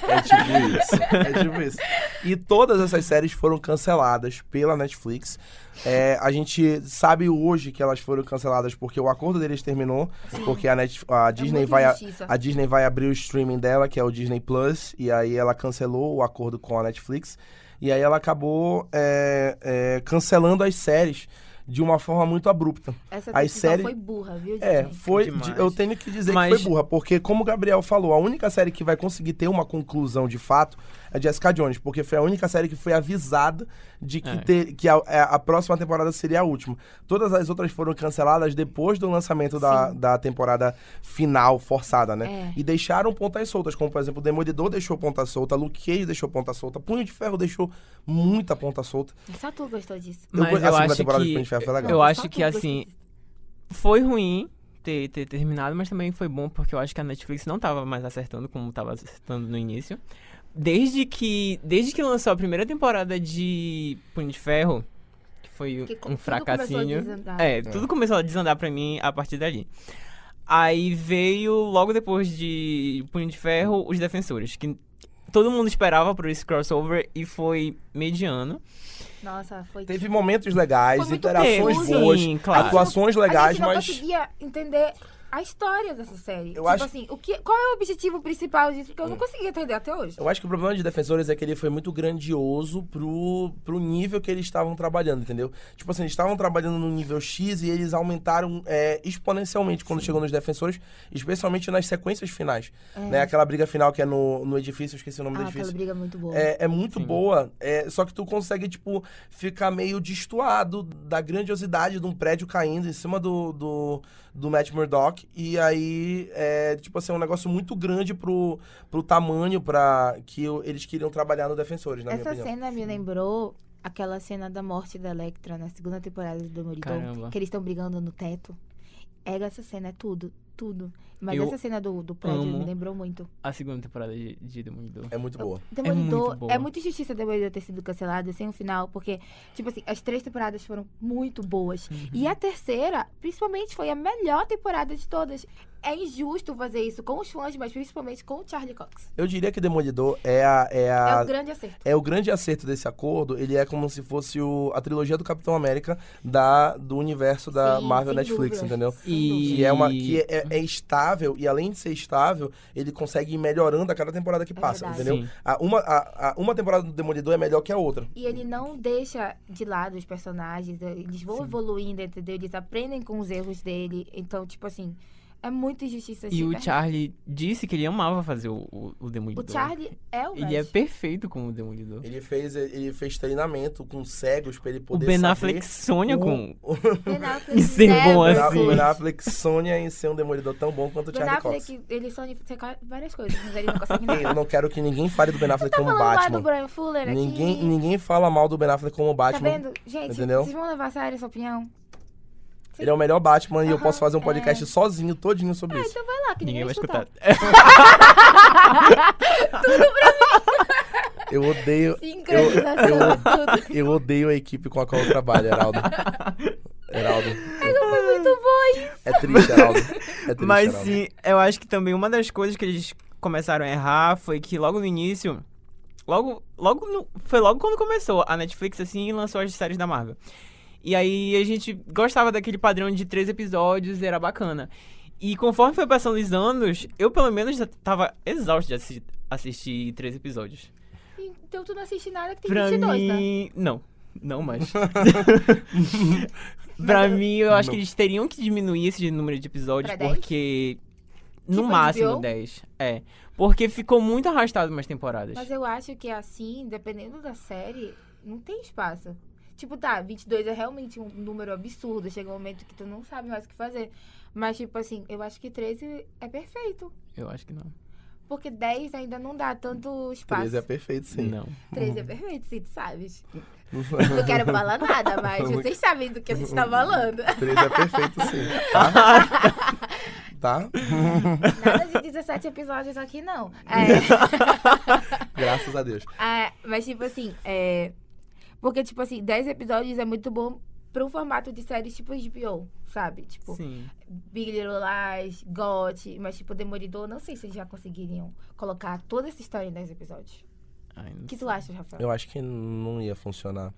É tipo isso. É tipo isso. E todas essas séries foram canceladas pela Netflix. É, a gente sabe hoje que elas foram canceladas porque o acordo deles terminou. Porque a, Net, a Disney muita vai. a- Disney vai abrir o streaming dela, que é o Disney Plus, e aí ela cancelou o acordo com a Netflix. E aí ela acabou é, é, cancelando as séries de uma forma muito abrupta. Essa As séries- foi burra, viu, É, Disney? foi. Demais. de- eu tenho que dizer Mas- que foi burra, porque, como o Gabriel falou, a única série que vai conseguir ter uma conclusão de fato é Jessica Jones, porque foi a única série que foi avisada de que, É. ter, que a, a- a próxima temporada seria a última. Todas as outras foram canceladas depois do lançamento da, Sim. da temporada final, forçada, né? É. E deixaram pontas soltas, como por exemplo, Demolidor deixou ponta solta, Luke Cage deixou ponta solta, Punho de Ferro deixou muita ponta solta. Só tu gostou disso. Eu Mas go- a eu segunda acho temporada de que... Punho de Ferro foi legal. Eu acho que, assim, foi ruim ter, ter terminado, mas também foi bom porque eu acho que a Netflix não tava mais acertando como tava acertando no início. Desde que, desde que lançou a primeira temporada de Punho de Ferro, que foi Que um tudo começou a fracassinho. desandar. É, tudo começou a desandar pra mim a partir dali. Aí veio, logo depois de Punho de Ferro, Os Defensores, que todo mundo esperava por esse crossover e foi mediano. Nossa, foi... Teve momentos legais, interações boas, Sim, claro. atuações a legais, gente não mas. conseguia entender a história dessa série. Eu tipo acho- assim, o que, qual é o objetivo principal disso? Porque eu não conseguia entender até hoje. Eu acho que o problema de Defensores é que ele foi muito grandioso pro, pro nível que eles estavam trabalhando, entendeu? Tipo assim, eles estavam trabalhando no nível X e eles aumentaram é, exponencialmente quando chegou nos Defensores, especialmente nas sequências finais. Né? Aquela briga final que é no, no edifício, eu esqueci o nome do Ah, aquela edifício. briga muito boa. É, é muito Sim. boa, é, só que tu consegue, tipo, ficar meio destoado da grandiosidade de um prédio caindo em cima do, do, do Matt Murdock. E aí, é, tipo assim, é um negócio muito grande pro, pro tamanho pra, que eles queriam trabalhar no Defensores, na Essa minha opinião. cena me lembrou aquela cena da morte da Electra na segunda temporada do Demolidor. Caramba. Que eles estão brigando no teto. É, essa cena é tudo. Tudo. Mas Eu essa cena do, do prédio me lembrou muito. A segunda temporada de, de Demolidor. É muito boa. Demolidor, muito boa. é muito injustiça Demolidor ter sido cancelado sem um final, porque, tipo assim, as três temporadas foram muito boas. Uhum. E a terceira, principalmente, foi a melhor temporada de todas. É injusto fazer isso com os fãs, mas principalmente com o Charlie Cox. Eu diria que Demolidor é a, é É a o grande acerto. é o grande acerto desse acordo, ele é como se fosse o, a trilogia do Capitão América da, do universo da Sim, Marvel Netflix, dúvidas. entendeu? E- dúvida. Que é uma que é, é estável e além de ser estável, ele consegue ir melhorando a cada temporada que passa, verdade. entendeu? Sim. A, uma, a, a- uma temporada do Demolidor é melhor que a outra. E ele não deixa de lado os personagens, eles vão evoluindo, entendeu? Eles aprendem com os erros dele. Então, tipo assim, é muita injustiça. E o Charlie disse que ele amava fazer o, o, o Demolidor. O Charlie é o Ele é perfeito como Demolidor. Ele fez, ele fez treinamento com cegos pra ele O poder Ben saber Affleck sonha o- com... o Ben Affleck E ser bom assim. Ben foi. Affleck sonha em ser um demolidor tão bom quanto o Ben Charlie Cox. Affleck, ele sonha em ser várias coisas, mas ele não consegue nada. Eu não quero que ninguém fale do Ben Affleck como Falando lá do Batman. Brian Fuller aqui. Ninguém, ninguém fala mal do Ben Affleck como Tá Batman. vendo? Gente, Entendeu? vocês vão levar a sério essa opinião? Ele é o melhor Batman e eu posso fazer um é. podcast sozinho, todinho sobre Ah, isso. então vai lá, que Ninguém vai escutar. Eu odeio. Sincronização, eu- tudo. Eu odeio a equipe com a qual eu trabalho, Heraldo. Heraldo. Foi muito bom isso. É triste, Heraldo. É triste, Mas Heraldo. sim, eu acho que também uma das coisas que eles começaram a errar foi que logo no início. Logo, logo no- foi logo quando começou a Netflix assim lançou as séries da Marvel. E aí a gente gostava daquele padrão de três episódios, era bacana. E conforme foi passando os anos, eu pelo menos já tava exausto de assi- assistir três episódios. Então tu não assiste nada que tem Pra 22, né? mim, não, não mais. pra mim, eu acho que eles teriam que diminuir esse número de episódios, Pra 10? porque. No Tipo máximo HBO? 10. É. Porque ficou muito arrastado umas temporadas. Mas eu acho que assim, dependendo da série, não tem espaço. Tipo, tá, 22 é realmente um número absurdo. Chega um momento que tu não sabe mais o que fazer. Mas, tipo assim, eu acho que 13 é perfeito. Eu acho que não. Porque 10 ainda não dá tanto espaço. 13 é perfeito, sim. Não. 13 é perfeito, sim, tu sabes. Não quero falar nada, mas vocês sabem do que a gente tá falando. 13 é perfeito, sim. Tá? tá? Nada de 17 episódios aqui, não. É. Graças a Deus. Ah, mas, tipo assim, é. Porque, tipo assim, 10 episódios é muito bom pra um formato de séries tipo HBO, sabe? Tipo, Sim. Big Little Lies, GOT, mas, tipo, Demolidor, não sei se eles já conseguiriam colocar toda essa história em 10 episódios. O que sei. tu acha, Rafael? Eu acho que não ia funcionar.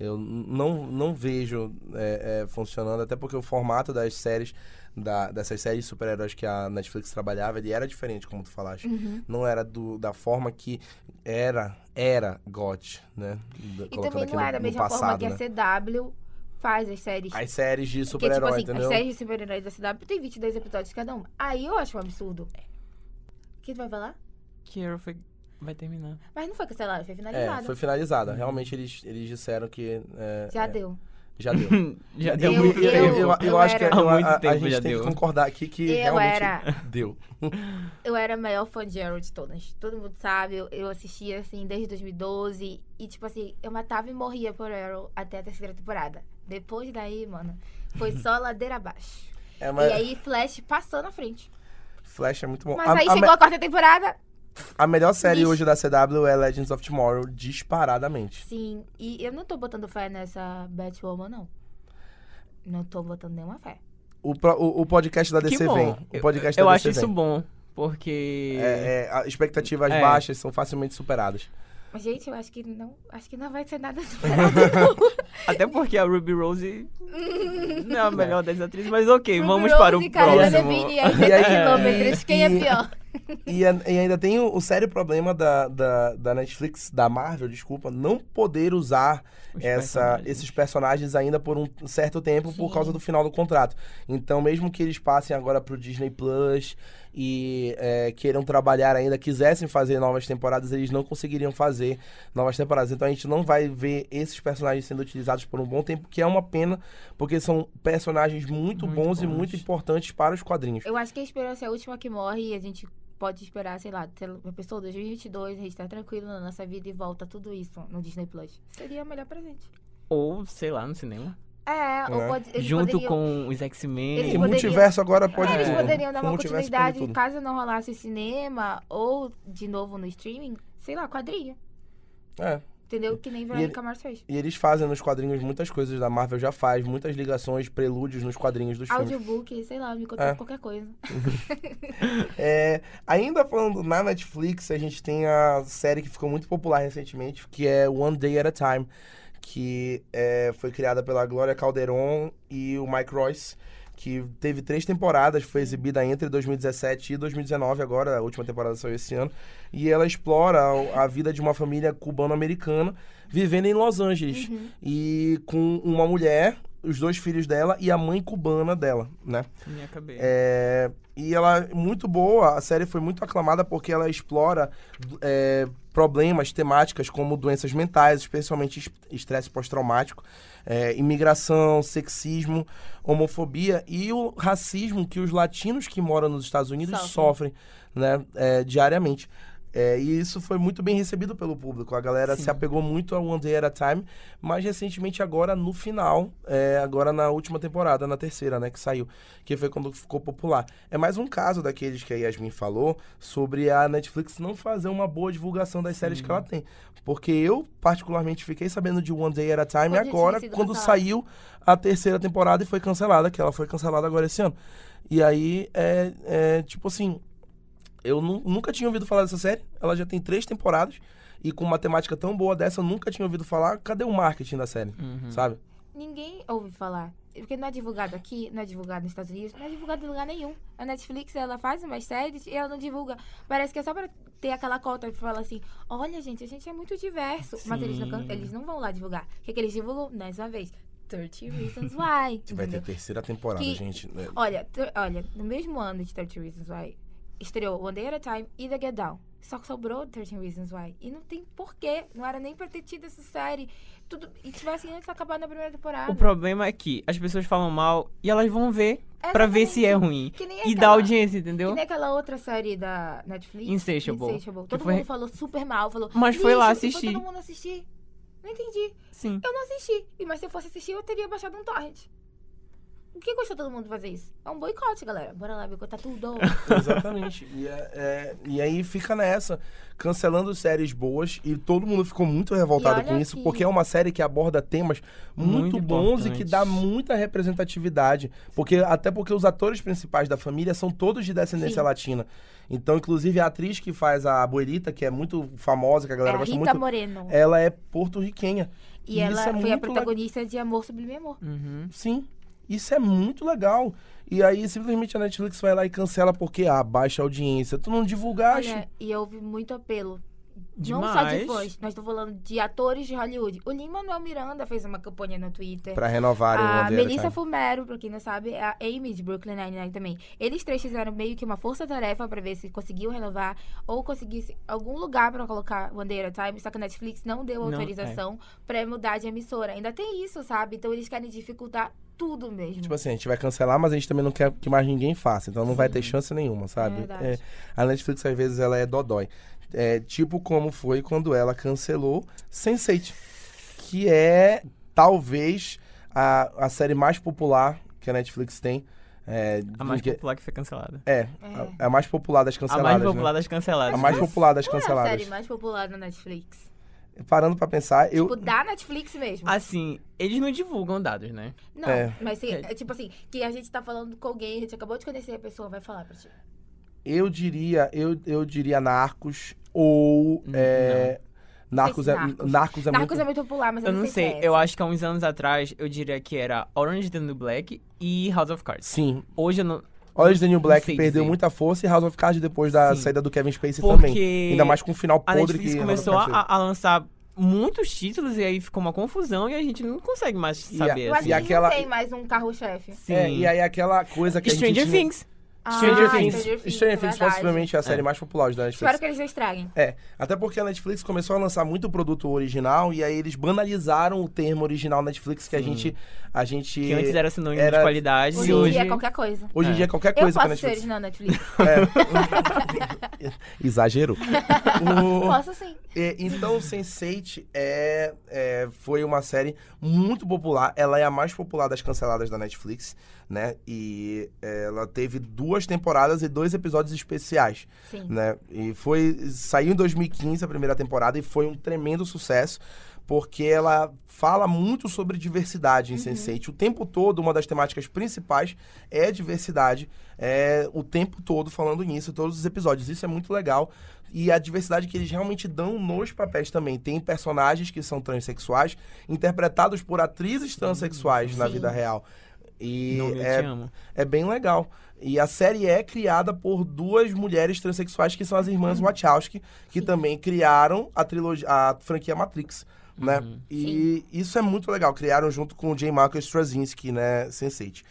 Eu não, não vejo é, é, funcionando, até porque o formato das séries, da, dessas séries de super-heróis que a Netflix trabalhava, ele era diferente, como tu falaste. Uhum. Não era do, da forma que era, era GOT, né? Da- E também não é da mesma forma passado, que né? a CW faz as séries. As séries de Porque, tipo assim, entendeu? as séries de super-heróis da CW tem 22 episódios cada um. Aí eu acho um absurdo. O que tu vai falar? Que Arrow foi... vai terminar. Mas não foi cancelado, foi É, finalizado. foi finalizada. Realmente eles, eles disseram que. é, Já é, deu. Já deu. Já deu Eu- muito eu, tempo. eu, eu, eu acho que era- eu- Há muito a, a tempo gente já tem deu. que concordar aqui que Eu realmente era- deu. Eu era a maior fã de Arrow de todas. Todo mundo sabe, eu, eu assistia assim desde 2012. E tipo assim, eu matava e morria por Arrow até a terceira temporada. Depois daí, mano, foi só ladeira abaixo. É, mas E aí Flash passou na frente. Flash é muito bom. Mas a, aí a chegou me- a quarta temporada. A melhor série hoje da CW é Legends of Tomorrow, disparadamente. Sim, e eu não tô botando fé nessa Batwoman, não. Não tô botando nenhuma fé. O, pro- o, o podcast da Que DC bom. vem. O podcast eu da acho DC isso vem. bom, porque... É, é, expectativas É. baixas são facilmente superadas. Mas, gente, eu acho que não, acho que não vai ser nada superado. Até porque a Ruby Rose não é a melhor das atrizes, mas ok, Ruby vamos Rose, para o Cara próximo. Delevingne e a E aí- quilômetros. Quem é e- pior? E, a- e ainda tem o, o sério problema da, da, da Netflix, da Marvel, desculpa, não poder usar Os essa, personagens. esses personagens ainda por um certo tempo por Sim. causa do final do contrato. Então, mesmo que eles passem agora pro Disney Plus e é, queiram trabalhar ainda, quisessem fazer novas temporadas, eles não conseguiriam fazer novas temporadas. Então, a gente não vai ver esses personagens sendo utilizados por um bom tempo, que é uma pena, porque são personagens muito, Muito bons, e bons. muito importantes para os quadrinhos. Eu acho que a esperança é a última que morre e a gente pode esperar, sei lá, uma pessoa 2022, a gente tá tranquilo na nossa vida e volta tudo isso no Disney Plus. Seria o melhor presente. Ou, sei lá, no cinema. É, ou Né? pode, eles Junto poderiam- com os Eles X-Men. E poderiam- multiverso agora pode Eles tudo. poderiam dar uma continuidade, caso não rolasse cinema, ou de novo no streaming, sei lá, quadrinho. É. Entendeu? Que nem ele- Verônica Mars fez. E eles fazem nos quadrinhos muitas coisas da Marvel já faz, muitas ligações, prelúdios nos quadrinhos dos filmes. Audiobook, sei lá, me contou É. qualquer coisa. É, ainda falando na Netflix, a gente tem a série que ficou muito popular recentemente, que é One Day at a Time, que é, foi criada pela Glória Calderon e o Mike Royce, que teve três temporadas, foi exibida entre 2017 e 2019, agora a última temporada saiu esse ano, e ela explora a, vida de uma família cubano-americana vivendo em Los Angeles, e com uma mulher, os dois filhos dela e a mãe cubana dela, né? Minha cabeça. É, e ela é muito boa, a série foi muito aclamada porque ela explora é, problemas, temáticas como doenças mentais, especialmente es- estresse pós-traumático, é, imigração, sexismo, homofobia e o racismo que os latinos que moram nos Estados Unidos Sofrem. sofrem, né, é, diariamente. É, e isso foi muito bem recebido pelo público. A galera Sim. se apegou muito ao One Day at a Time, mas recentemente agora no final, é, agora na última temporada, na terceira, né, que saiu, que foi quando ficou popular. É mais um caso daqueles que a Yasmin falou sobre a Netflix não fazer uma boa divulgação das séries que ela tem. Porque eu, particularmente, fiquei sabendo de One Day at a Time já agora, quando saiu a terceira temporada e foi cancelada, que ela foi cancelada agora esse ano. E aí, é, é tipo assim, eu nu- nunca tinha ouvido falar dessa série. Ela já tem três temporadas. E com uma temática tão boa dessa, eu nunca tinha ouvido falar. Cadê o marketing da série? Uhum. Sabe? Ninguém ouve falar. Porque não é divulgado aqui, não é divulgado nos Estados Unidos, não é divulgado em lugar nenhum. A Netflix, ela faz umas séries e ela não divulga. Parece que é só pra ter aquela cota que fala assim, olha, gente, a gente é muito diverso. Mas eles não, Sim. eles não vão lá divulgar. O que, que eles divulgam? Mais uma vez, 30 Reasons Why. Vai ter entendeu? terceira temporada, Que- gente. Olha, olha, no mesmo ano de 30 Reasons Why, estreou One Day at a Time e The Get Down. Só que sobrou 13 Reasons Why. E não tem porquê. Não era nem pra ter tido essa série. Tudo, e tivesse antes acabado na primeira temporada. O problema é que as pessoas falam mal e elas vão ver pra ver se é ruim. E dá audiência, entendeu? Que nem aquela outra série da Netflix. Insatiable. Insatiable. Todo foi- mundo falou super mal. Falou, Mas foi lá assistir. Foi todo mundo assistir. Não entendi. Sim. Eu não assisti. Mas se eu fosse assistir, eu teria baixado um torrent. O que custa todo mundo fazer isso? É um boicote, galera. Bora lá boicotar tudo. Exatamente. E, é- é- e aí fica nessa, cancelando séries boas e todo mundo ficou muito revoltado E com isso, que- porque é uma série que aborda temas muito, Muito bons e que dá muita representatividade. Porque, até porque os atores principais da família são todos de descendência Sim. latina. Então, inclusive, a atriz que faz a abuelita, que é muito famosa, que a É galera a gosta Rita muito, Moreno. ela é porto-riquenha. E ela isso é foi a muito le- protagonista de Amor Sublime Amor. Uhum. Sim. Isso é muito legal. E aí, simplesmente, a Netflix vai lá e cancela porque, ah, baixa audiência. Tu não divulgaste. Olha, e houve muito apelo. Não só de Demais. fãs, nós estamos falando de atores de Hollywood. O Lin-Manuel Miranda fez uma campanha no Twitter. Pra renovarem o A at a Melissa Time. Fumero, pra quem não sabe, é a Amy de Brooklyn Nine-Nine também. Eles três fizeram meio que uma força-tarefa pra ver se conseguiam renovar ou conseguisse algum lugar pra colocar One Day at a Time, só que a Netflix não deu Não, é. autorização pra mudar de emissora. Ainda tem isso, sabe? Então eles querem dificultar tudo mesmo. Tipo assim, a gente vai cancelar, mas a gente também não quer que mais ninguém faça. Então não vai ter Sim. chance nenhuma, sabe? verdade. É, a Netflix, às vezes, ela é dodói. É, tipo como foi quando ela cancelou Sense8, que é, talvez, a, a série mais popular que a Netflix tem. É, A mais de- popular que foi cancelada. é, É. a, a mais popular das A canceladas, mais né? popular das canceladas. A mais popular das Qual é a canceladas. série mais popular da Netflix? Parando pra pensar, eu... Tipo, da Netflix mesmo. Assim, eles não divulgam dados, né? Não, É. mas se- é tipo assim, que a gente tá falando com alguém, a gente acabou de conhecer a pessoa, vai falar pra ti. Eu diria, eu, eu diria Narcos ou é, Narcos, é, Narcos. Narcos é Narcos muito é muito popular, mas eu, Eu não se sei, é eu essa. acho que há uns anos atrás eu diria que era Orange the New Black e House of Cards. Sim. Hoje eu não. Orange the New Não Black sei perdeu dizer. muita força e House of Cards depois da Sim. saída do Kevin Spacey Porque também. Ainda mais com o final a podre Netflix que começou a, a lançar muitos títulos e aí ficou uma confusão e a gente não consegue mais E a- saber. E assim, assim. que aquela- não tem mais um carro-chefe. Sim. É, e aí aquela coisa que a Stranger gente... Things. Ah, Stranger Stranger Things, Stranger Things possivelmente é a série É. mais popular da Netflix. Espero que eles não estraguem. É, até porque a Netflix começou a lançar muito produto original e aí eles banalizaram o termo original Netflix que a Sim. gente a gente Que antes era sinônimo Era- de qualidade Hoje e em hoje... dia é qualquer coisa. hoje em É. dia qualquer Eu coisa pra posso ser Netflix. original Netflix. É. Exagerou. O- Posso sim. É, então, Sense8 é, é, foi uma série muito popular. Ela é a mais popular das canceladas da Netflix, né? E é, ela teve duas temporadas e dois episódios especiais, Sim. né? E foi saiu em 2015 a primeira temporada e foi um tremendo sucesso. Porque ela fala muito sobre diversidade em Sense8. O tempo todo, uma das temáticas principais é diversidade. É o tempo todo falando nisso, todos os episódios. Isso é muito legal e a diversidade que eles realmente dão nos papéis também. Tem personagens que são transexuais, interpretados por atrizes transexuais na Sim. vida real. E Não, eu é, te amo. é bem legal. E a série é criada por duas mulheres transexuais que são as irmãs Wachowski, que Sim. também criaram a trilogia, a franquia Matrix, né? Uhum. E isso é muito legal. Criaram junto com o J. Michael Straczynski, né? Sense8.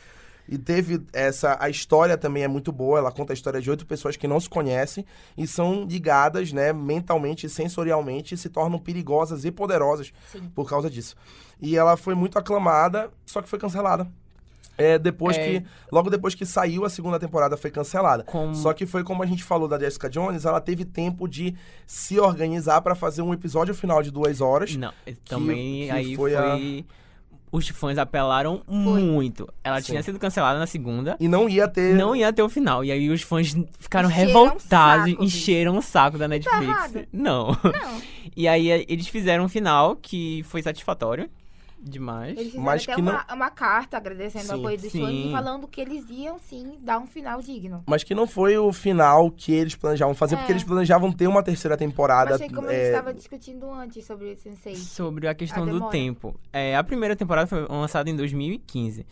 E teve essa. A história também é muito boa. Ela conta a história de oito pessoas que não se conhecem e são ligadas, né, mentalmente e sensorialmente, e se tornam perigosas e poderosas Sim. por causa disso. E ela foi muito aclamada, só que foi cancelada. É, depois É. que. Logo depois que saiu a segunda temporada, foi cancelada. Como... Só que foi como a gente falou da Jessica Jones, ela teve tempo de se organizar pra fazer um episódio final de duas horas. Não, também que aí foi foi... a- Os fãs apelaram muito. Ela Sim. tinha sido cancelada na segunda. E não ia ter. Não ia ter o final. E aí os fãs ficaram Encheram revoltados, saco, encheram o saco da Netflix. errado. não. Não. E aí eh, eles fizeram um final que foi satisfatório demais. Eles fizeram Mas até que uma, uma carta agradecendo Sim, o apoio dos fãs e falando que eles iam sim dar um final digno. Mas que não foi o final que eles planejavam fazer, É. porque eles planejavam ter uma terceira temporada. Mas como a gente é, estava discutindo antes sobre o Sensei. Sobre a questão A do tempo. É, a primeira temporada foi lançada em 2015.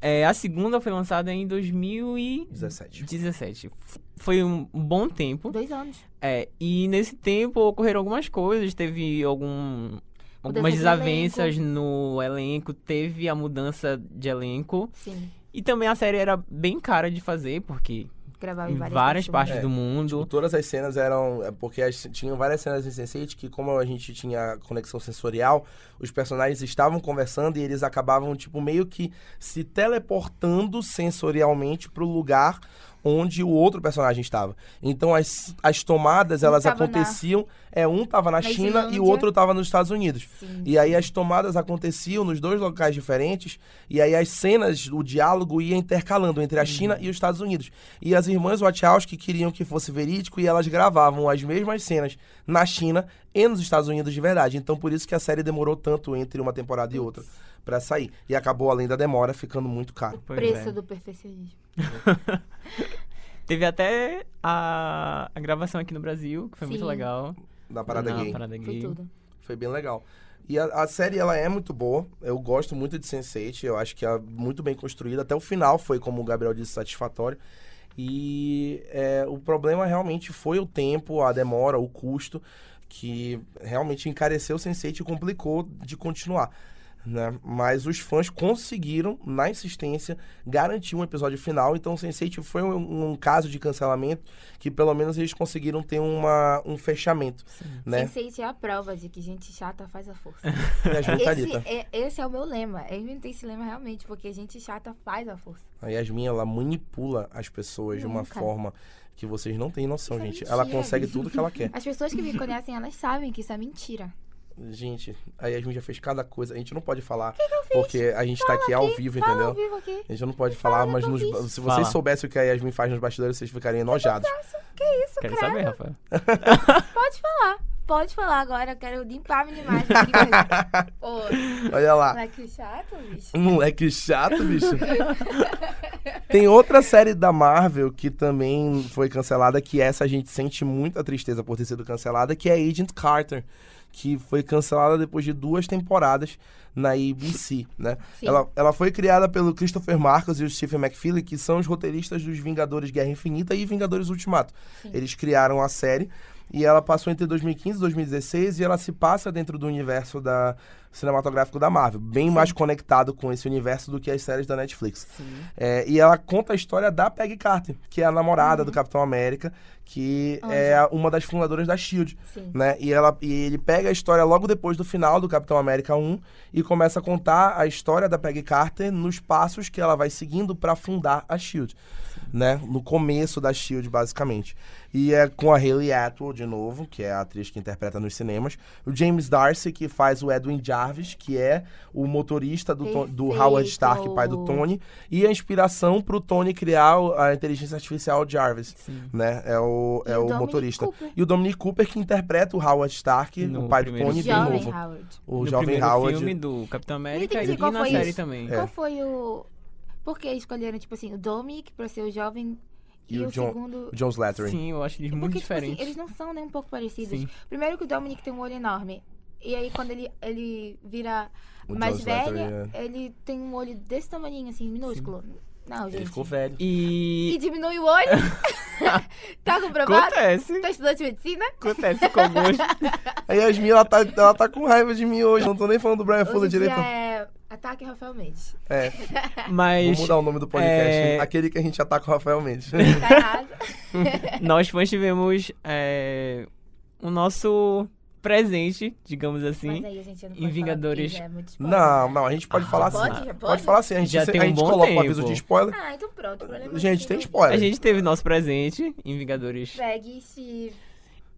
É, a segunda foi lançada em 2017. 17. Foi um bom tempo. Dois anos. É, e nesse tempo ocorreram algumas coisas, teve algum algumas de desavenças no elenco, teve a mudança de elenco Sim. e também a série era bem cara de fazer porque Gravava em várias, várias partes É, do mundo. Tipo, todas as cenas eram. é Porque as- tinham várias cenas em Sense8 que, como a gente tinha conexão sensorial, os personagens estavam conversando e eles acabavam, tipo, meio que se teleportando sensorialmente pro lugar onde o outro personagem estava. Então as, as tomadas, Um elas tava na- aconteciam. É, um tava na, na China e Islândia. o outro tava nos Estados Unidos. Sim. E aí as tomadas aconteciam nos dois locais diferentes, e aí as cenas, o diálogo ia intercalando entre a China e os Estados Unidos. E as irmãs Wachowski queriam que fosse verídico e elas gravavam as mesmas cenas na China e nos Estados Unidos de verdade. Então por isso que a série demorou tanto entre uma temporada e outra pra sair. E acabou, além da demora, ficando muito caro. Pois Preço é. do perfeccionismo. Teve até a, a gravação aqui no Brasil, que foi muito Sim. legal. Da parada Na gay. Parada Foi gay. tudo. Foi bem legal. E a, a série, ela é muito boa. Eu gosto muito de Sense8. Eu acho que é muito bem construída. Até o final foi, como o Gabriel disse, satisfatório. E é, o problema realmente foi o tempo, a demora, o custo, que realmente encareceu o Sense8 e complicou de continuar. Né? Mas os fãs conseguiram, na insistência, garantir um episódio final. Então, o Sense8 foi um, um caso de cancelamento que, pelo menos, eles conseguiram ter uma, um fechamento. Né? Sense8 é a prova de que gente chata faz a força. Yasmin esse, Thalita. é, esse é o meu lema. Eu inventei esse lema realmente, porque gente chata faz a força. A Yasmin, ela manipula as pessoas de uma Nunca. forma que vocês não têm noção, Isso é gente. ela mentira, consegue tudo que ela quer. As pessoas que me conhecem, elas sabem que isso é mentira. Gente, a Yasmin já fez cada coisa. A gente não pode falar porque a gente tá aqui ao vivo, Fala entendeu? ao vivo aqui. A gente não pode falar, Fala, mas eu nos- se Fala. vocês soubessem o que a Yasmin faz nos bastidores, vocês ficariam enojados. Que isso, Quero credo. saber, Rafael. Pode falar. Pode falar agora. Eu quero limpar a minha imagem aqui. mas- Olha lá. moleque chato, bicho. Moleque chato, bicho. Tem outra série da Marvel que também foi cancelada, que essa a gente sente muita tristeza por ter sido cancelada, que é Agent Carter, que foi cancelada depois de duas temporadas na ABC, né? Sim. Ela, ela foi criada pelo Christopher Marcos e o Stephen McFeely, que são os roteiristas dos Vingadores Guerra Infinita e Vingadores Ultimato. Sim. Eles criaram a série e ela passou entre 2015 e 2016 e ela se passa dentro do universo da cinematográfico da Marvel, bem Sim. mais conectado com esse universo do que as séries da Netflix. É, e ela conta a história da Peggy Carter, que é a namorada do Capitão América, que Anjo. é uma das fundadoras da Shield, Sim. né? E ela e ele pega a história logo depois do final do Capitão América 1 e começa a contar a história da Peggy Carter nos passos que ela vai seguindo para fundar a Shield, né? No começo da Shield, basicamente. E é com a Hayley Atwell de novo, que é a atriz que interpreta nos cinemas, o James Darcy que faz o Edwin Jarvis, que é o motorista do, do. Howard Stark, pai do Tony, e a inspiração pro Tony criar o- a inteligência artificial Jarvis, Sim. né? É o, E é o o Dominic motorista. Cooper. E o Dominic Cooper que interpreta o Howard Stark, No o pai do Tony, de novo. Howard. O no jovem Howard. filme do Capitão América e qual na foi série isso. também. É. Qual foi o. Por que escolheram, tipo assim, o Dominic pra ser o jovem e, o, John- segundo. O John Slattery. Sim, eu acho eles Porque, muito tipo assim, diferentes. eles não são nem um pouco parecidos. Sim. Primeiro que o Dominic tem um olho enorme. E aí, quando ele, ele vira O mais John Slattery, velho, ele tem um olho desse tamanhinho, assim, minúsculo. Não, gente. Ele ficou velho. E E diminui o olho? tá comprovado? acontece, Tá estudando de medicina? acontece com alguns. A Yasmin, ela tá, ela tá com raiva de mim hoje. Não tô nem falando do Brian Fuller Hoje direito. é Ataque Rafael Mendes. É, Mas vamos mudar o nome do podcast. é- Aquele que a gente ataca o Rafael Mendes. Tá errado. nós fãs tivemos é, o nosso presente, digamos assim. Mas aí a gente não em pode Vingadores. é spoiler, Não, não, a gente pode Ah, falar pode? assim. Pode pode? falar assim. A gente, Já se- tem a um gente bom coloca um tempo. aviso de spoiler. Ah, então pronto. é Gente, tem spoiler. A gente teve nosso presente em Vingadores. Steve.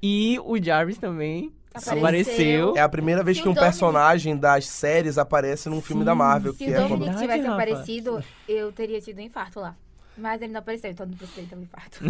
E o Jarvis também Apareceu. apareceu. É a primeira vez Se que um Dominic- personagem das séries aparece num filme Sim, da Marvel. Se que o é Dominic tivesse Rafa. aparecido, eu teria tido um infarto lá. Mas ele não apareceu, então não precisei ter um infarto.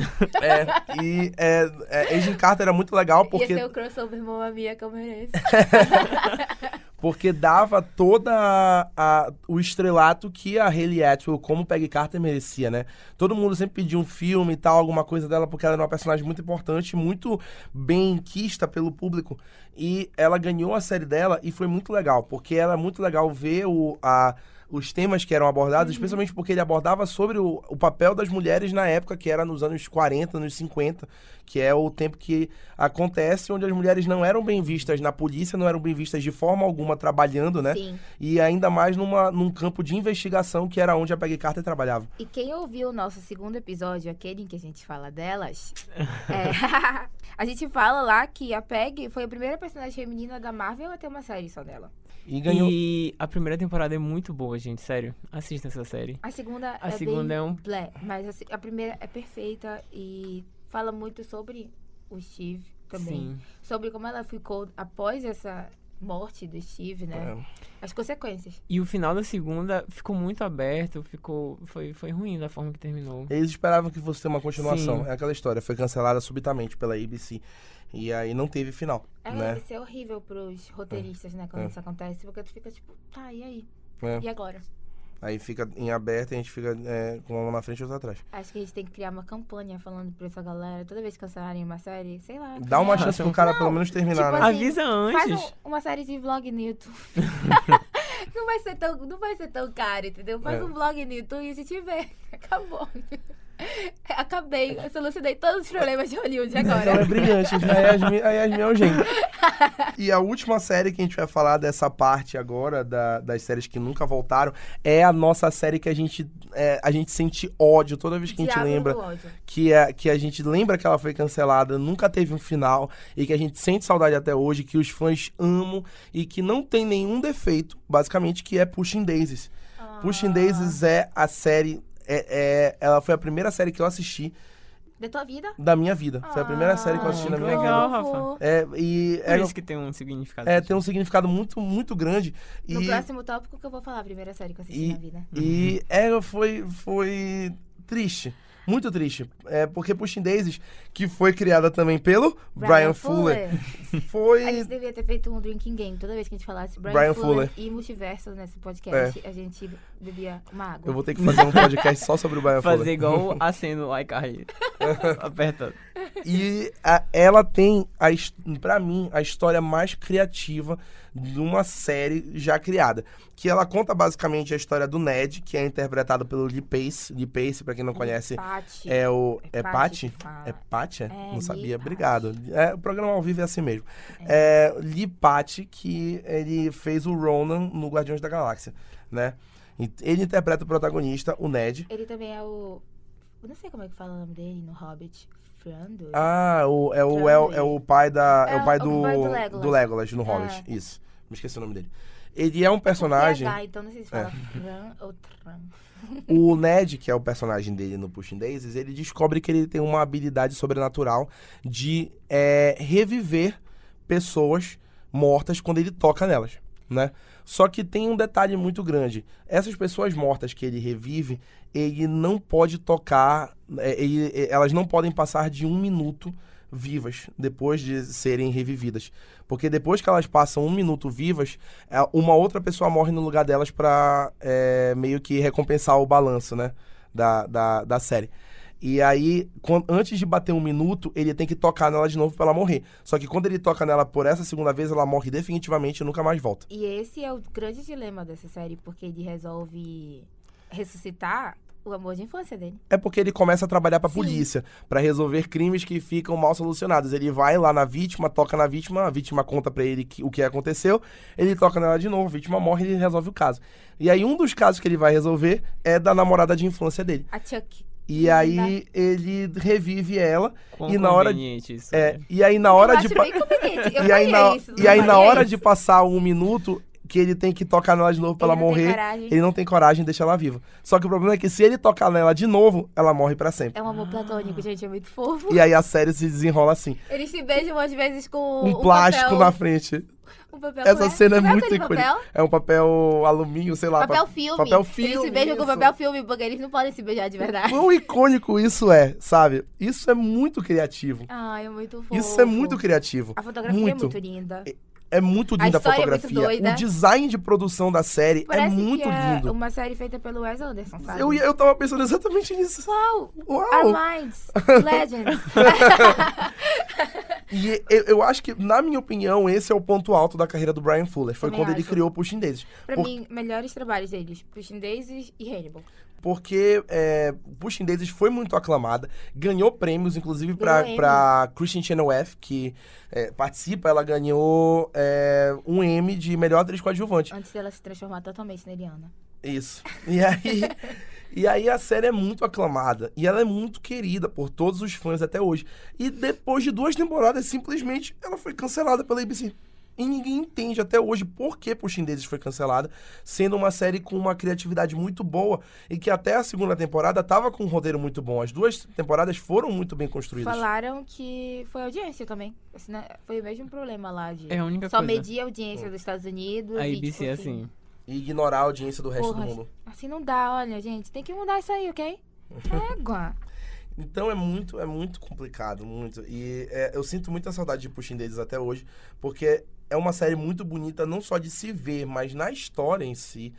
É, e é, é, Agent Carter era muito legal Ia porque ser o crossover Mamma Mia que eu mereço. porque dava toda a, a- o estrelato que a Hayley Atwell, como Peggy Carter, merecia, né? Todo mundo sempre pedia um filme e tal, alguma coisa dela, porque ela era uma personagem muito importante, muito bem quista pelo público. E ela ganhou a série dela e foi muito legal, porque era muito legal ver o, a, os temas que eram abordados, especialmente porque ele abordava sobre o, o papel das mulheres na época, que era nos anos 40, nos 50, que é o tempo que acontece onde as mulheres não eram bem vistas na polícia, não eram bem vistas de forma alguma trabalhando, né? Sim. E ainda mais numa, num campo de investigação que era onde a Peggy Carter trabalhava. E quem ouviu o nosso segundo episódio, aquele em que a gente fala delas, é, a gente fala lá que a Peg foi a primeira personagem feminina da Marvel a ter uma série só dela. E ganhou. E a primeira temporada é muito boa, gente, sério. Assistam essa série. A segunda A é segunda bem é um- blé, mas a, se- a primeira é perfeita e fala muito sobre o Steve também. Sim. Sobre como ela ficou após essa morte do Steve, né? É. As consequências. E o final da segunda ficou muito aberto, ficou. Foi, foi ruim da forma que terminou. Eles esperavam que fosse ter uma continuação. Sim. É aquela história. Foi cancelada subitamente pela ABC. E aí não teve final, É, né? deve ser horrível pros roteiristas, né? Quando É. isso acontece, porque tu fica tipo, tá, e aí? É. E agora? Aí fica em aberto e a gente fica é, com uma na frente e outra atrás. Acho que a gente tem que criar uma campanha falando pra essa galera, toda vez que cancelarem uma série, sei lá. Dá uma cria- chance pro cara pelo menos terminar, tipo né? assim, Avisa Faz antes. um- uma série de vlog no YouTube. não, vai ser tão, não vai ser tão caro, entendeu? Faz É. um vlog no YouTube e a gente vê. Acabou. Acabei. Eu solucionei todos os problemas de Hollywood Então é agora. brilhante. A Yasmin, a Yasmin é um gênio. E a última série que a gente vai falar dessa parte agora, da- das séries que nunca voltaram, é a nossa série que a gente, é, a gente sente ódio toda vez que a gente Diabo lembra. do ódio. Que, é, que a gente lembra que ela foi cancelada, nunca teve um final, e que a gente sente saudade até hoje, que os fãs amam, e que não tem nenhum defeito, basicamente, que é Pushing Daisies. Pushing Ah, Daisies é a série. É, é- ela foi a primeira série que eu assisti Da tua vida? da minha vida. Foi a primeira série que eu assisti Ah, na minha legal, vida. Rafa. É, e Por é, isso que tem um significado. é, tem um significado muito, muito grande. No E, próximo tópico que eu vou falar, a primeira série que eu assisti E- na vida. e é, foi, foi triste. Muito triste. É, porque Pushing Daisies, que foi criada também pelo Brian, Fuller, A foi. gente devia ter feito um drinking game. Toda vez que a gente falasse Brian, Brian Fuller, Fuller. e multiverso nesse podcast, a gente bebia uma água. Eu vou ter que fazer um podcast só sobre o Brian Fazer Fuller. igual a cena do iCarly. Aperta. E a- ela tem, a, pra mim, a história mais criativa de uma série já criada. Que ela conta basicamente a história do Ned, que é interpretado pelo Lee Pace. Lee Pace, pra quem não conhece. É o. É Paty. É Paty? É, Não Lee sabia, Paty. obrigado. É, o programa ao vivo é assim mesmo. É, Lee Paty, que ele fez o Ronan no Guardiões da Galáxia, né? Ele interpreta o protagonista, o Ned. Ele também é o. Eu não sei como é que fala o nome dele no Hobbit. Frando? Ah, o, é, o, é, o, é o pai da. É, É o pai o do, pai do Legolas. do Legolas no É. Hobbit. Isso. Me esqueci o nome dele. Ele é um personagem. PH, então não sei se fala É. Fran ou Tran. O Ned, que é o personagem dele no Pushing Daisies, ele descobre que ele tem uma habilidade sobrenatural de é, reviver pessoas mortas quando ele toca nelas, né? Só que tem um detalhe muito grande. Essas pessoas mortas que ele revive, ele não pode tocar, é, ele- é, elas não podem passar de um minuto vivas depois de serem revividas. Porque depois que elas passam um minuto vivas, é, uma outra pessoa morre no lugar delas pra é, meio que recompensar o balanço, né? Da, da, da série. E aí, quan- antes de bater um minuto, ele tem que tocar nela de novo pra ela morrer. Só que quando ele toca nela por essa segunda vez, ela morre definitivamente e nunca mais volta. E esse é o grande dilema dessa série, porque ele resolve ressuscitar o amor de infância dele. É porque ele começa a trabalhar pra Sim. polícia, pra resolver crimes que ficam mal solucionados. Ele vai lá na vítima, toca na vítima, a vítima conta pra ele que- o que aconteceu, ele toca nela de novo, a vítima morre e ele resolve o caso. E aí um dos casos que ele vai resolver é da namorada de infância dele. A Chuck. E aí ele revive ela Quão e na hora isso é, é. e aí na Eu hora de acho pa- bem conveniente. Eu e aí na, isso, e aí na hora isso. de passar um minuto que ele tem que tocar nela de novo pra Ele ela morrer, coragem. ele não tem coragem de deixar ela viva. Só que o problema é que se ele tocar nela de novo, ela morre pra sempre. É um amor platônico, gente, é muito fofo. E aí a série se desenrola assim. Eles se beijam às vezes com Um plástico papel, na frente. um papel, Essa como cena é Como muito icônica. É um papel alumínio, sei lá. Papel pa- filme. Papel filme. Eles se beijam com isso. papel filme, porque eles não podem se beijar de verdade. Quão icônico isso é, sabe? Isso é muito criativo. Ai, é muito fofo. Isso é muito criativo. A fotografia Muito. é muito linda. É muito A linda a, história é fotografia. doida. O design de produção da série é Parece muito que é lindo. uma série feita pelo Wes Anderson, sabe? Eu, eu tava pensando exatamente nisso. Uau! Uau! Our Minds, Legends. E eu, eu acho que, na minha opinião, esse é o ponto alto da carreira do Brian Fuller. Foi Também quando ele acho. criou o Pushing Daisies. pra Por- mim, melhores trabalhos deles. Pushing Daisies e Hannibal. Porque é, Pushing Daisies foi muito aclamada, ganhou prêmios, inclusive pra Christian Chenoweth, que é, participa, ela ganhou é, um M de melhor atriz coadjuvante. Antes dela se transformar totalmente na Eliana. Isso. E aí, e aí a série é muito aclamada. E ela é muito querida por todos os fãs até hoje. E depois de duas temporadas, simplesmente, ela foi cancelada pela ABC. E ninguém entende até hoje por que Pushing Daisies foi cancelada, sendo uma série com uma criatividade muito boa e que até a segunda temporada tava com um roteiro muito bom. As duas temporadas foram muito bem construídas. Falaram que foi audiência também. Assim, né? Foi o mesmo problema lá de... É a única Só coisa. medir a audiência dos Estados Unidos. A e, ABC tipo, é assim. E ignorar a audiência do resto Porra, do mundo. Assim não dá, olha, gente. Tem que mudar isso aí, ok? Égua. Então é muito, é muito complicado, muito. E é, eu sinto muita saudade de Pushing Daisies até hoje, porque é uma série muito bonita, não só de se ver, mas na história em si.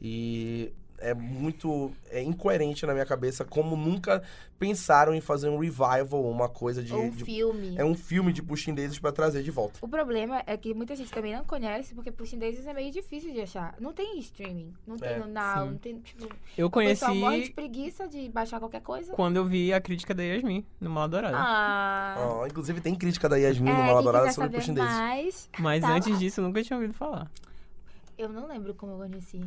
E é muito é incoerente na minha cabeça como nunca pensaram em fazer um revival, uma coisa de. Ou um de- filme. é um filme de Pushing Daisies pra trazer de volta. O problema é que muita gente também não conhece, porque Pushing Daisies é meio difícil de achar. Não tem streaming, não tem É, no Now, sim. não tem, tipo... Eu O pessoal morre de conheci preguiça de baixar qualquer coisa. quando eu vi a crítica da Yasmin no Mal Dourado. Ah... Ó, inclusive tem crítica da Yasmin no é, quem Maladourada quiser sobre Pushing Daisies. mais, Mas tá lá. antes disso, eu nunca tinha ouvido falar. Eu não lembro como eu conheci.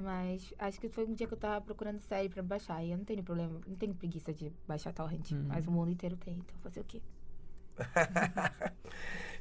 Mas acho que foi um dia que eu tava procurando série pra baixar. E eu não tenho problema, não tenho preguiça de baixar torrent. Uhum. Mas o mundo inteiro tem, então fazer o quê?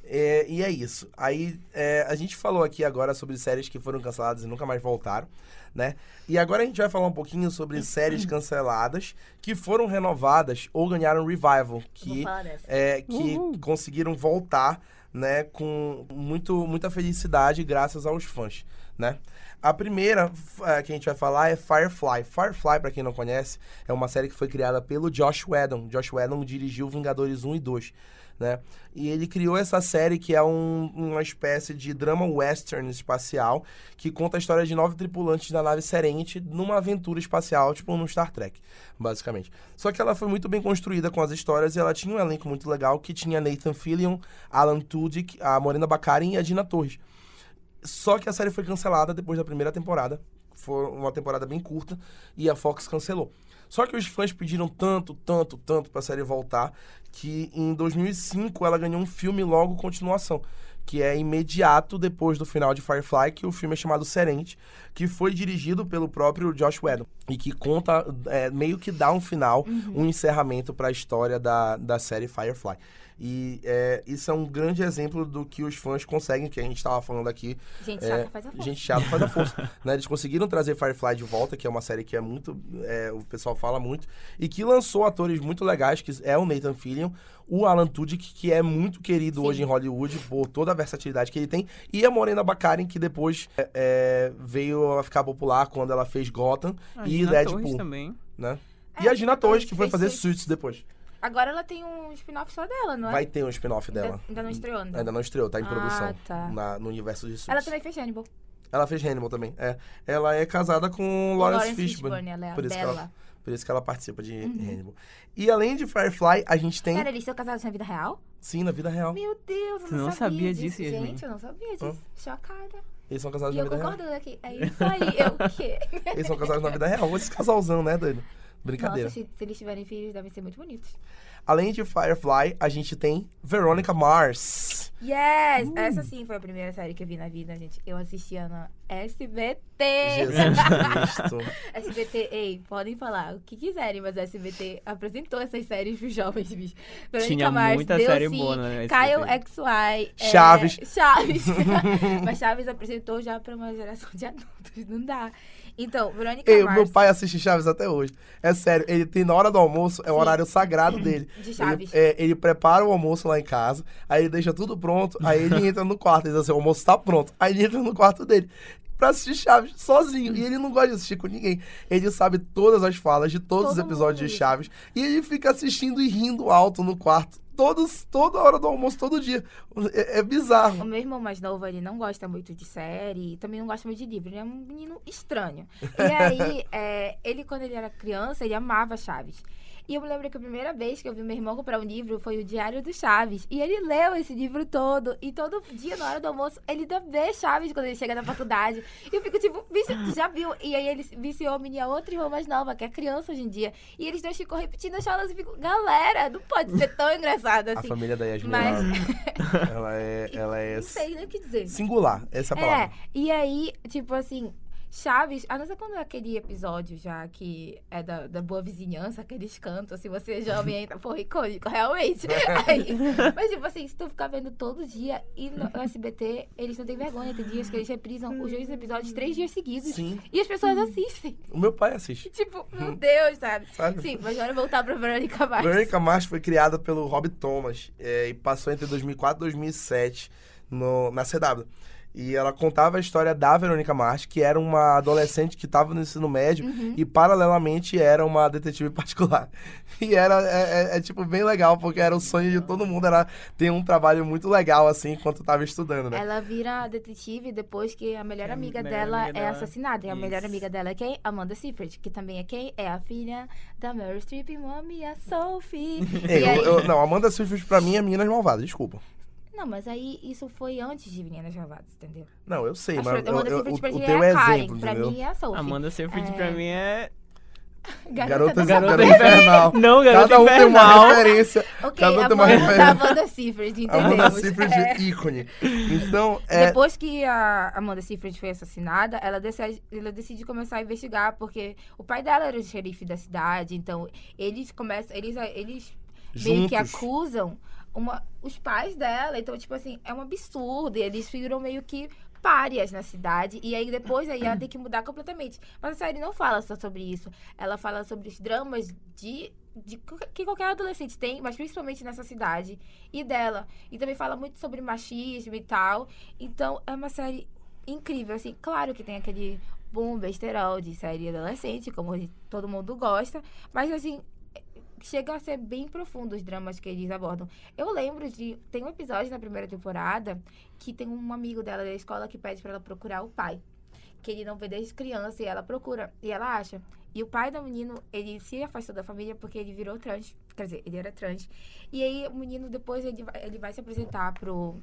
É, e é isso. Aí é, a gente falou aqui agora sobre séries que foram canceladas e nunca mais voltaram, né? E agora a gente vai falar um pouquinho sobre séries canceladas que foram renovadas ou ganharam revival, que, é, que Uhul. conseguiram voltar, né, com muito, muita felicidade graças aos fãs, né? A primeira é, que a gente vai falar é Firefly. Firefly, pra quem não conhece, é uma série que foi criada pelo Josh Whedon. Josh Whedon dirigiu Vingadores 1 e 2, né? E ele criou essa série que é um- uma espécie de drama western espacial que conta a história de nove tripulantes da nave Serenity numa aventura espacial, tipo no Star Trek, basicamente. Só que ela foi muito bem construída com as histórias e ela tinha um elenco muito legal que tinha Nathan Fillion, Alan Tudyk, a Morena Baccarin e a Dina Torres. Só que a série foi cancelada depois da primeira temporada, foi uma temporada bem curta e a Fox cancelou. Só que os fãs pediram tanto, tanto, tanto pra série voltar que em 2005 ela ganhou um filme logo continuação, que é imediato depois do final de Firefly, que o filme é chamado Serente, que foi dirigido pelo próprio Josh Whedon e que conta, é, meio que dá um final, um encerramento para a história da, da série Firefly. E é, isso é um grande exemplo do que os fãs conseguem, que a gente estava falando aqui. Gente É, chata faz a força. Gente chata faz a força. né? Eles conseguiram trazer Firefly de volta, que é uma série que é muito. é, o pessoal fala muito. E que lançou atores muito legais, que é o Nathan Fillion, o Alan Tudyk, que é muito querido Sim. hoje em Hollywood por toda a versatilidade que ele tem, e a Morena Baccarin, que depois é, é, veio a ficar popular quando ela fez Gotham A e Gina Deadpool, Torres também. né? É, e a Gina Torres, que foi fazer. Suits depois. Agora ela tem um spin-off só dela, não é? Vai ter um spin-off dela. Ainda, ainda não estreou, ainda. Ainda não estreou, tá em Ah, produção tá. na- no universo de Suits. Ela também fez Hannibal. Ela fez Hannibal também. É. Ela é casada com Lawrence, Fishburne. ela é a Por isso, que Bella. ela, por isso que ela participa de Hannibal. E além de Firefly, a gente tem. Pera, eles são casados na vida real? Sim, na vida real. Meu Deus, eu não, não sabia, sabia disso. disso? Gente, eu não sabia disso. Chocada. Eles são casados E na eu vida real. concordando aqui. É isso aí. Eu o quê? Eles são casados na vida real. Esse casalzão, né, doido? Brincadeira. Nossa, se, se eles tiverem filhos, devem ser muito bonitos. Além de Firefly, a gente tem Veronica Mars. Yes! Uh. Essa sim foi a primeira série que eu vi na vida, gente. Eu assistia na SBT. Jesus Cristo. SBT, ei, podem falar o que quiserem, mas a SBT apresentou essas séries pros jovens, bicho. Veronica Tinha Mars, muita deu, série sim, boa na SBT. Kyle XY. é, Chaves. Chaves. mas Chaves apresentou já pra uma geração de adultos, não dá. Então, Verônica Ei, Mars. meu pai assiste Chaves até hoje. É sério, ele tem na hora do almoço, é o Sim. horário sagrado dele. De Chaves. Ele, é, ele prepara o almoço lá em casa, aí ele deixa tudo pronto, aí ele entra no quarto, ele diz assim, o almoço tá pronto. Aí ele entra no quarto dele pra assistir Chaves sozinho. E ele não gosta de assistir com ninguém. Ele sabe todas as falas de todos os Todo episódios mundo. de Chaves. E ele fica assistindo e rindo alto no quarto. Todos, toda hora do almoço, todo dia. É, é O bizarro. meu irmão mais novo, ele não gosta muito de série, também não gosta muito de livro, ele é um menino estranho. E aí, é, ele, quando ele era criança, ele amava Chaves. E eu me lembro que a primeira vez que eu vi meu irmão comprar um livro foi o Diário do Chaves. E ele leu esse livro todo. E todo dia, na hora do almoço, ele ainda vê Chaves quando ele chega na faculdade. E eu fico tipo, bicho, já viu? E aí ele viciou a minha outra irmã mais nova, que é criança hoje em dia. E eles dois ficam repetindo as falas e fico, galera, não pode ser tão engraçado A assim. família da Yasmin, Mas- ela, é, ela é Não sei nem o que dizer. singular. Essa é a É, palavra. e aí, tipo assim, Chaves, a não ser quando é aquele episódio já que é da, da boa vizinhança, aqueles cantos, se você é jovem ainda, porra, icônico, realmente. Aí, mas, tipo assim, se tu ficar vendo todo dia e no, SBT, eles não têm vergonha, tem dias que eles reprisam os dois episódios três dias seguidos. Sim. E as pessoas assistem. O meu pai assiste. Tipo, meu Deus, sabe? Sabe? Sim, mas agora voltar pra Verônica Mars. Veronica Mars foi criada pelo Rob Thomas é, e passou entre 2004 e 2007 no, na CW. E ela contava a história da Verônica Mars, que era uma adolescente que estava no ensino médio Uhum. e, paralelamente, era uma detetive particular. E era, é, é, é, tipo, bem legal, porque era o sonho de todo mundo, era ter um trabalho muito legal, assim, enquanto estava estudando, né? Ela vira detetive depois que a melhor É, a amiga melhor dela amiga é dela. assassinada. E a melhor amiga dela é quem? Amanda Seyfried, que também é quem? É a filha da Meryl Streep, mami, a Sophie. Ei, aí... eu- eu- não, Amanda Seyfried pra mim é Meninas Malvadas, desculpa. Não, mas aí isso foi antes de Meninas Malvadas, entendeu? Não, eu sei, A mas eu, Amanda eu, Seyfried o, pra o teu é a Karen, exemplo, pra entendeu? mim é a Sophie. Amanda Seyfried É. pra mim é... Garota, Garota, garota infernal. Não, garota Cada um tem uma infernal. referência. Ok, Cada um tem uma referência. Amanda Seyfried, entendemos. Amanda Seyfried, É. ícone. Então, é... Depois que a Amanda Seyfried foi assassinada, ela decide, ela decide começar a investigar, porque o pai dela era o xerife da cidade, então eles começam, eles, eles meio que acusam uma, os pais dela, então, tipo assim, é um absurdo, e eles viram meio que párias na cidade, e aí depois aí ela tem que mudar completamente. Mas a série não fala só sobre isso, ela fala sobre os dramas de... De, que qualquer adolescente tem, mas principalmente nessa cidade e dela. E também fala muito sobre machismo e tal. Então, é uma série incrível, assim. Claro que tem aquele boom besterol de série adolescente, como todo mundo gosta. Mas, assim, chega a ser bem profundo os dramas que eles abordam. Eu lembro de... Tem um episódio na primeira temporada que tem um amigo dela da escola que pede pra ela procurar o pai. Que ele não vê desde criança e ela procura. E ela acha. E o pai do menino, ele se afastou da família porque ele virou trans. Quer dizer, ele era trans. E aí o menino depois ele vai, ele vai se apresentar pro,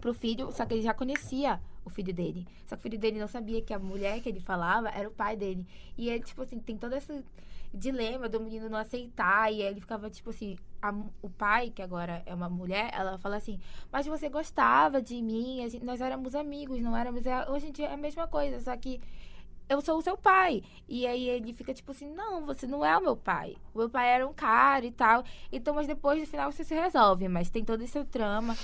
pro filho, só que ele já conhecia o filho dele. Só que o filho dele não sabia que a mulher que ele falava era o pai dele. E ele, tipo assim, tem todo esse dilema do menino não aceitar. E ele ficava, tipo assim, a- o pai, que agora é uma mulher, ela fala assim, mas você gostava de mim, gente- nós éramos amigos, não éramos. é- Hoje em dia é a mesma coisa, só que eu sou o seu pai. E aí ele fica tipo assim, não, você não é o meu pai. O meu pai era um cara e tal. Então, mas depois no final você se resolve. Mas tem todo esse trama.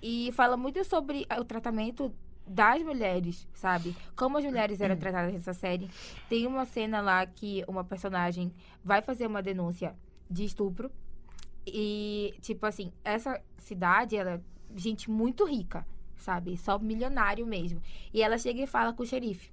E fala muito sobre o tratamento das mulheres, sabe? Como as mulheres eram tratadas nessa série. Tem uma cena lá que uma personagem vai fazer uma denúncia de estupro. E, tipo assim, essa cidade, ela é gente muito rica, sabe? Só milionário mesmo. E ela chega e fala com o xerife.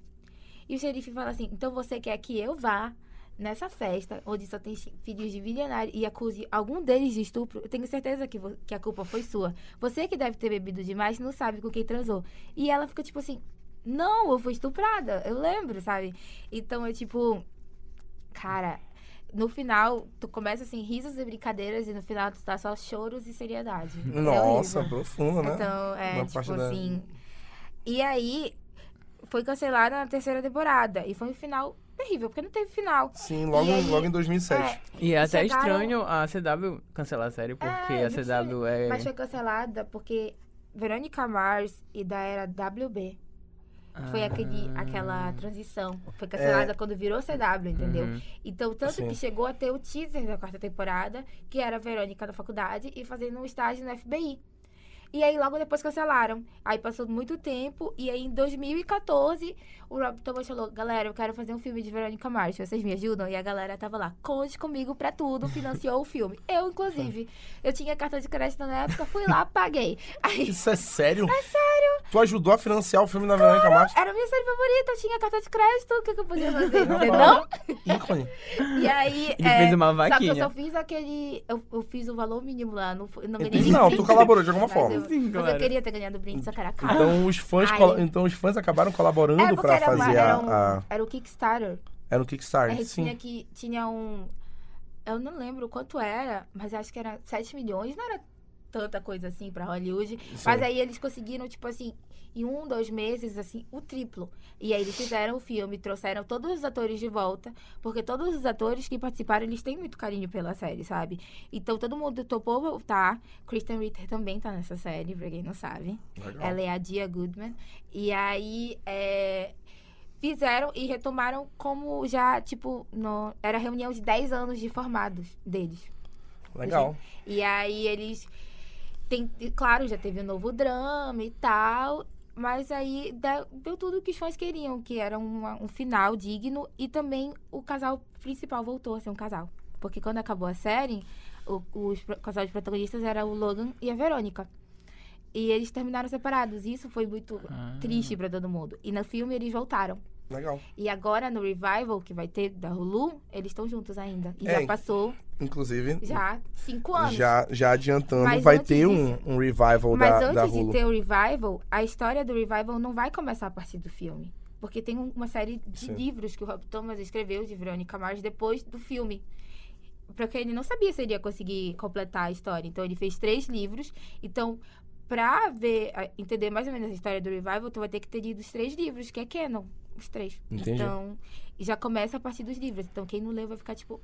E o xerife fala assim: então você quer que eu vá nessa festa onde só tem filhos de milionário e acuse algum deles de estupro? Eu tenho certeza que, que a culpa foi sua. Você que deve ter bebido demais não sabe com quem transou. E ela fica tipo assim: não, eu fui estuprada. Eu lembro, sabe? Então é tipo. Cara. No final, tu começa assim, risos e brincadeiras, e no final tu tá só choros e seriedade. É Nossa, horrível. profundo, né? Então, é, Na tipo parte da- assim. E aí, foi cancelada na terceira temporada. E foi um final terrível, porque não teve final. Sim, logo, aí- logo em 2007. É, E é até Chegaram- estranho a CW cancelar a série, porque É, a CW é. mas foi cancelada porque Verônica Mars e da era WB. Foi aquele, Ah. aquela transição. Foi cancelada quando virou CW, entendeu? Uhum. Então, tanto Sim. que chegou a ter o teaser da quarta temporada, que era a Verônica da faculdade e fazendo um estágio no FBI. E aí, logo depois cancelaram. Aí passou muito tempo. E aí, em 2014, o Rob Thomas falou: Galera, eu quero fazer um filme de Verônica Mars. Vocês me ajudam? E a galera tava lá: Conte comigo pra tudo. Financiou o filme. Eu, inclusive. Eu tinha cartão de crédito na época, fui lá, paguei. Aí, Isso é sério? É sério. Tu ajudou a financiar o filme da Verônica Mars? era a minha série favorita. Eu tinha cartão de crédito. O que, que eu podia fazer? Você não? Ícone. E aí. Ele é, fez uma Só que eu vaquinha. só fiz aquele. Eu, eu fiz o valor mínimo lá. Não, não ganhei Não, tu colaborou de alguma forma. Eu, Sim, mas eu queria ter ganhado o brinde, só que era caro. Então os fãs, colo- então os fãs acabaram colaborando é porque pra era, uma- fazer era, a, um- a- era o Kickstarter. Era no Kickstarter, Aí tinha sim. que. Tinha um. Eu não lembro quanto era, mas acho que era 7 milhões. Não era tanta coisa assim pra Hollywood. Mas aí eles conseguiram, tipo assim, em um, dois meses, assim, o triplo. E aí eles fizeram o filme, trouxeram todos os atores de volta, porque todos os atores que participaram, eles têm muito carinho pela série, sabe? Então todo mundo topou voltar. Kristen Ritter também tá nessa série, pra quem não sabe. Legal. Ela é a Dia Goodman. E aí, é, fizeram e retomaram como já, tipo, no, era a reunião de 10 anos de formados deles. Legal. E aí eles. Tem, claro, já teve um novo drama e tal. Mas aí deu, tudo o que os fãs queriam, que era uma- um final digno. E também o casal principal voltou a ser um casal. Porque quando acabou a série, o, os casal de protagonistas era o Logan e a Verônica. E eles terminaram separados. E isso foi muito Ah. triste pra todo mundo. E no filme eles voltaram. Legal. E agora no revival que vai ter da Hulu, eles estão juntos ainda. E É, já passou Inclusive, já cinco anos. já, já adiantando, Mas vai ter um, um revival Mas da, da antes de Hulu. ter o revival, a história do revival não vai começar a partir do filme. Porque tem um- uma série de Sim. livros que o Rob Thomas escreveu de Verônica Mars depois do filme. Porque ele não sabia se ele ia conseguir completar a história. Então ele fez três livros. Então, pra ver, entender mais ou menos a história do revival, tu vai ter que ter lido os três livros, que é canon. Os três. Entendi. Então, já começa a partir dos livros. Então, quem não leu vai ficar tipo.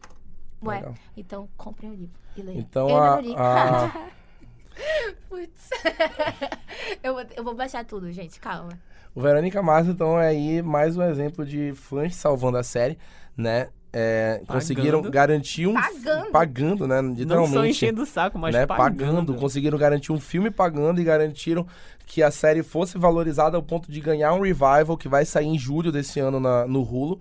Ué, Legal. então comprem o livro e leiam. Então, eu a- não li. a- Putz. eu, vou, eu vou baixar tudo, gente, calma. O Verônica Mars, então, é aí mais um exemplo de fãs salvando a série, né? É, conseguiram Pagando. garantir um... Pagando. Pagando, né? Não só Literalmente. enchendo o saco, mas né, pagando. Conseguiram garantir um filme pagando e garantiram que a série fosse valorizada ao ponto de ganhar um revival que vai sair em julho desse ano na- no Hulu.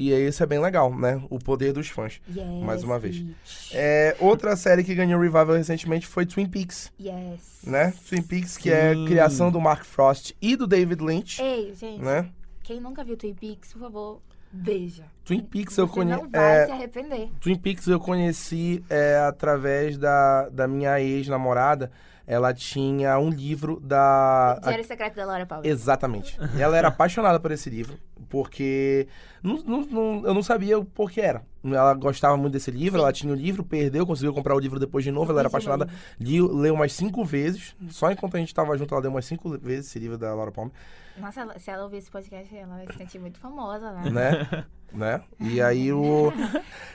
E aí isso é bem legal, né? O poder dos fãs. Yes, Mais uma vez. É, outra série que ganhou revival recentemente foi Twin Peaks, Yes. né? Twin Peaks, que é Sim. criação do Mark Frost e do David Lynch, Ei, gente, né? quem nunca viu Twin Peaks, por favor, veja. Twin Peaks Você eu conheço. não vai se arrepender. Twin Peaks eu conheci é, através da, da minha ex-namorada. Ela tinha um livro da. Diário Secreto da Laura Palmer. Exatamente. Ela era apaixonada por esse livro, porque não- não- não- eu não sabia o porquê era. ela gostava muito desse livro, Sim. ela tinha o livro, perdeu, conseguiu comprar o livro depois de novo, ela era o apaixonada, li, leu umas cinco vezes, só enquanto a gente tava junto, ela deu umas cinco vezes esse livro da Laura Palmer, Nossa, ela- se ela ouvir esse podcast, ela vai se sentir muito famosa, né? né? né? E aí o.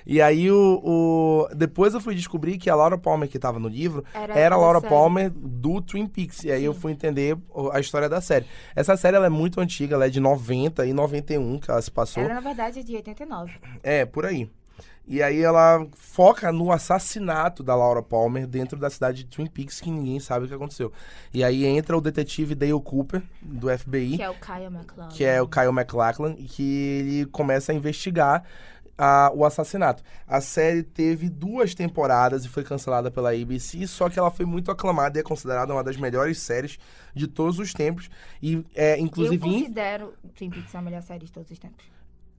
E aí o, o. Depois eu fui descobrir que a Laura Palmer que tava no livro Era era a Laura série. Palmer do Twin Peaks. E aí eu Sim. fui entender a história da série. Essa série ela é muito antiga, ela é de 90 e 91 que ela se passou. Ela, na verdade, é de 89. É, por aí. E aí ela foca no assassinato da Laura Palmer dentro da cidade de Twin Peaks, que ninguém sabe o que aconteceu. E aí entra o detetive Dale Cooper, do FBI, Que é o Kyle MacLachlan. que é o Kyle MacLachlan, e que ele começa a investigar a- o assassinato. A série teve duas temporadas e foi cancelada pela ABC, só que ela foi muito aclamada e é considerada uma das melhores séries de todos os tempos. E é, Eu inclusive, in- considero Twin Peaks a melhor série de todos os tempos.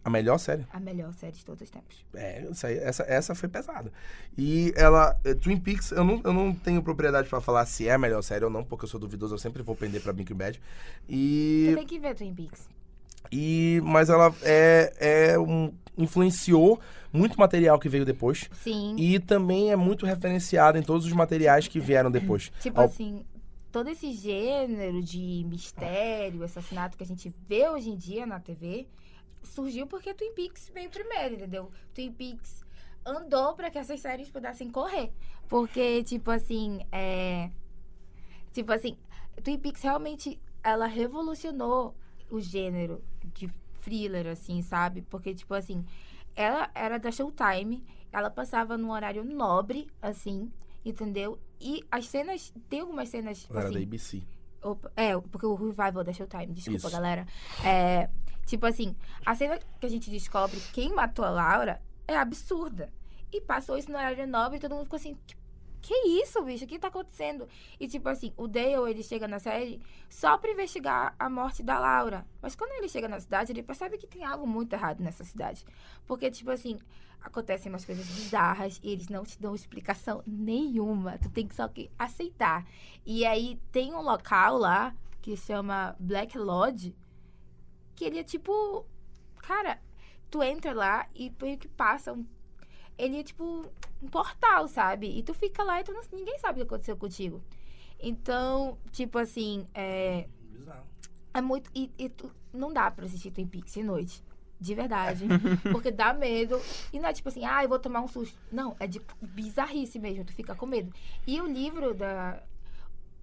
A melhor série. A melhor série de todos os tempos. É, essa, essa, essa foi pesada. E ela, eh, Twin Peaks, eu não, eu não tenho propriedade pra falar se é a melhor série ou não, porque eu sou duvidoso, eu sempre vou pender pra Breaking Bad. Tu E, tem que ver Twin Peaks. e mas ela é, é um, influenciou muito material que veio depois. Sim. E também é muito referenciada em todos os materiais que vieram depois. Tipo Ao- assim, todo esse gênero de mistério, assassinato que a gente vê hoje em dia na TV, surgiu porque Twin Peaks veio primeiro, entendeu? Twin Peaks andou pra que essas séries pudessem correr. Porque, tipo assim, é. Tipo assim, Twin Peaks realmente ela revolucionou o gênero de thriller, assim, sabe? Porque, tipo assim, ela era da Showtime, ela passava num horário nobre, assim, entendeu? E as cenas, tem algumas cenas, Ela era da assim, ABC. Opa, é, porque o revival da Showtime, desculpa, Isso. galera. É, tipo assim, a cena que a gente descobre quem matou a Laura é absurda. E passou isso no horário nobre e todo mundo ficou assim, que, que isso, bicho? O que tá acontecendo? E tipo assim, o Dale, ele chega na série só pra investigar a morte da Laura. Mas quando ele chega na cidade, ele percebe que tem algo muito errado nessa cidade. Porque, tipo assim, acontecem umas coisas bizarras e eles não te dão explicação nenhuma. Tu tem que só que aceitar. E aí tem um local lá que chama Black Lodge, que ele é tipo. Cara, tu entra lá e meio que passa um. Ele é tipo um portal, sabe? E tu fica lá e tu não- ninguém sabe o que aconteceu contigo. Então, tipo assim, é, é muito. E, e tu- não dá pra assistir Twin Peaks de noite. De verdade. porque dá medo. E não é tipo assim, ah, eu vou tomar um susto. Não, é de bizarrice mesmo, tu fica com medo. E o livro da.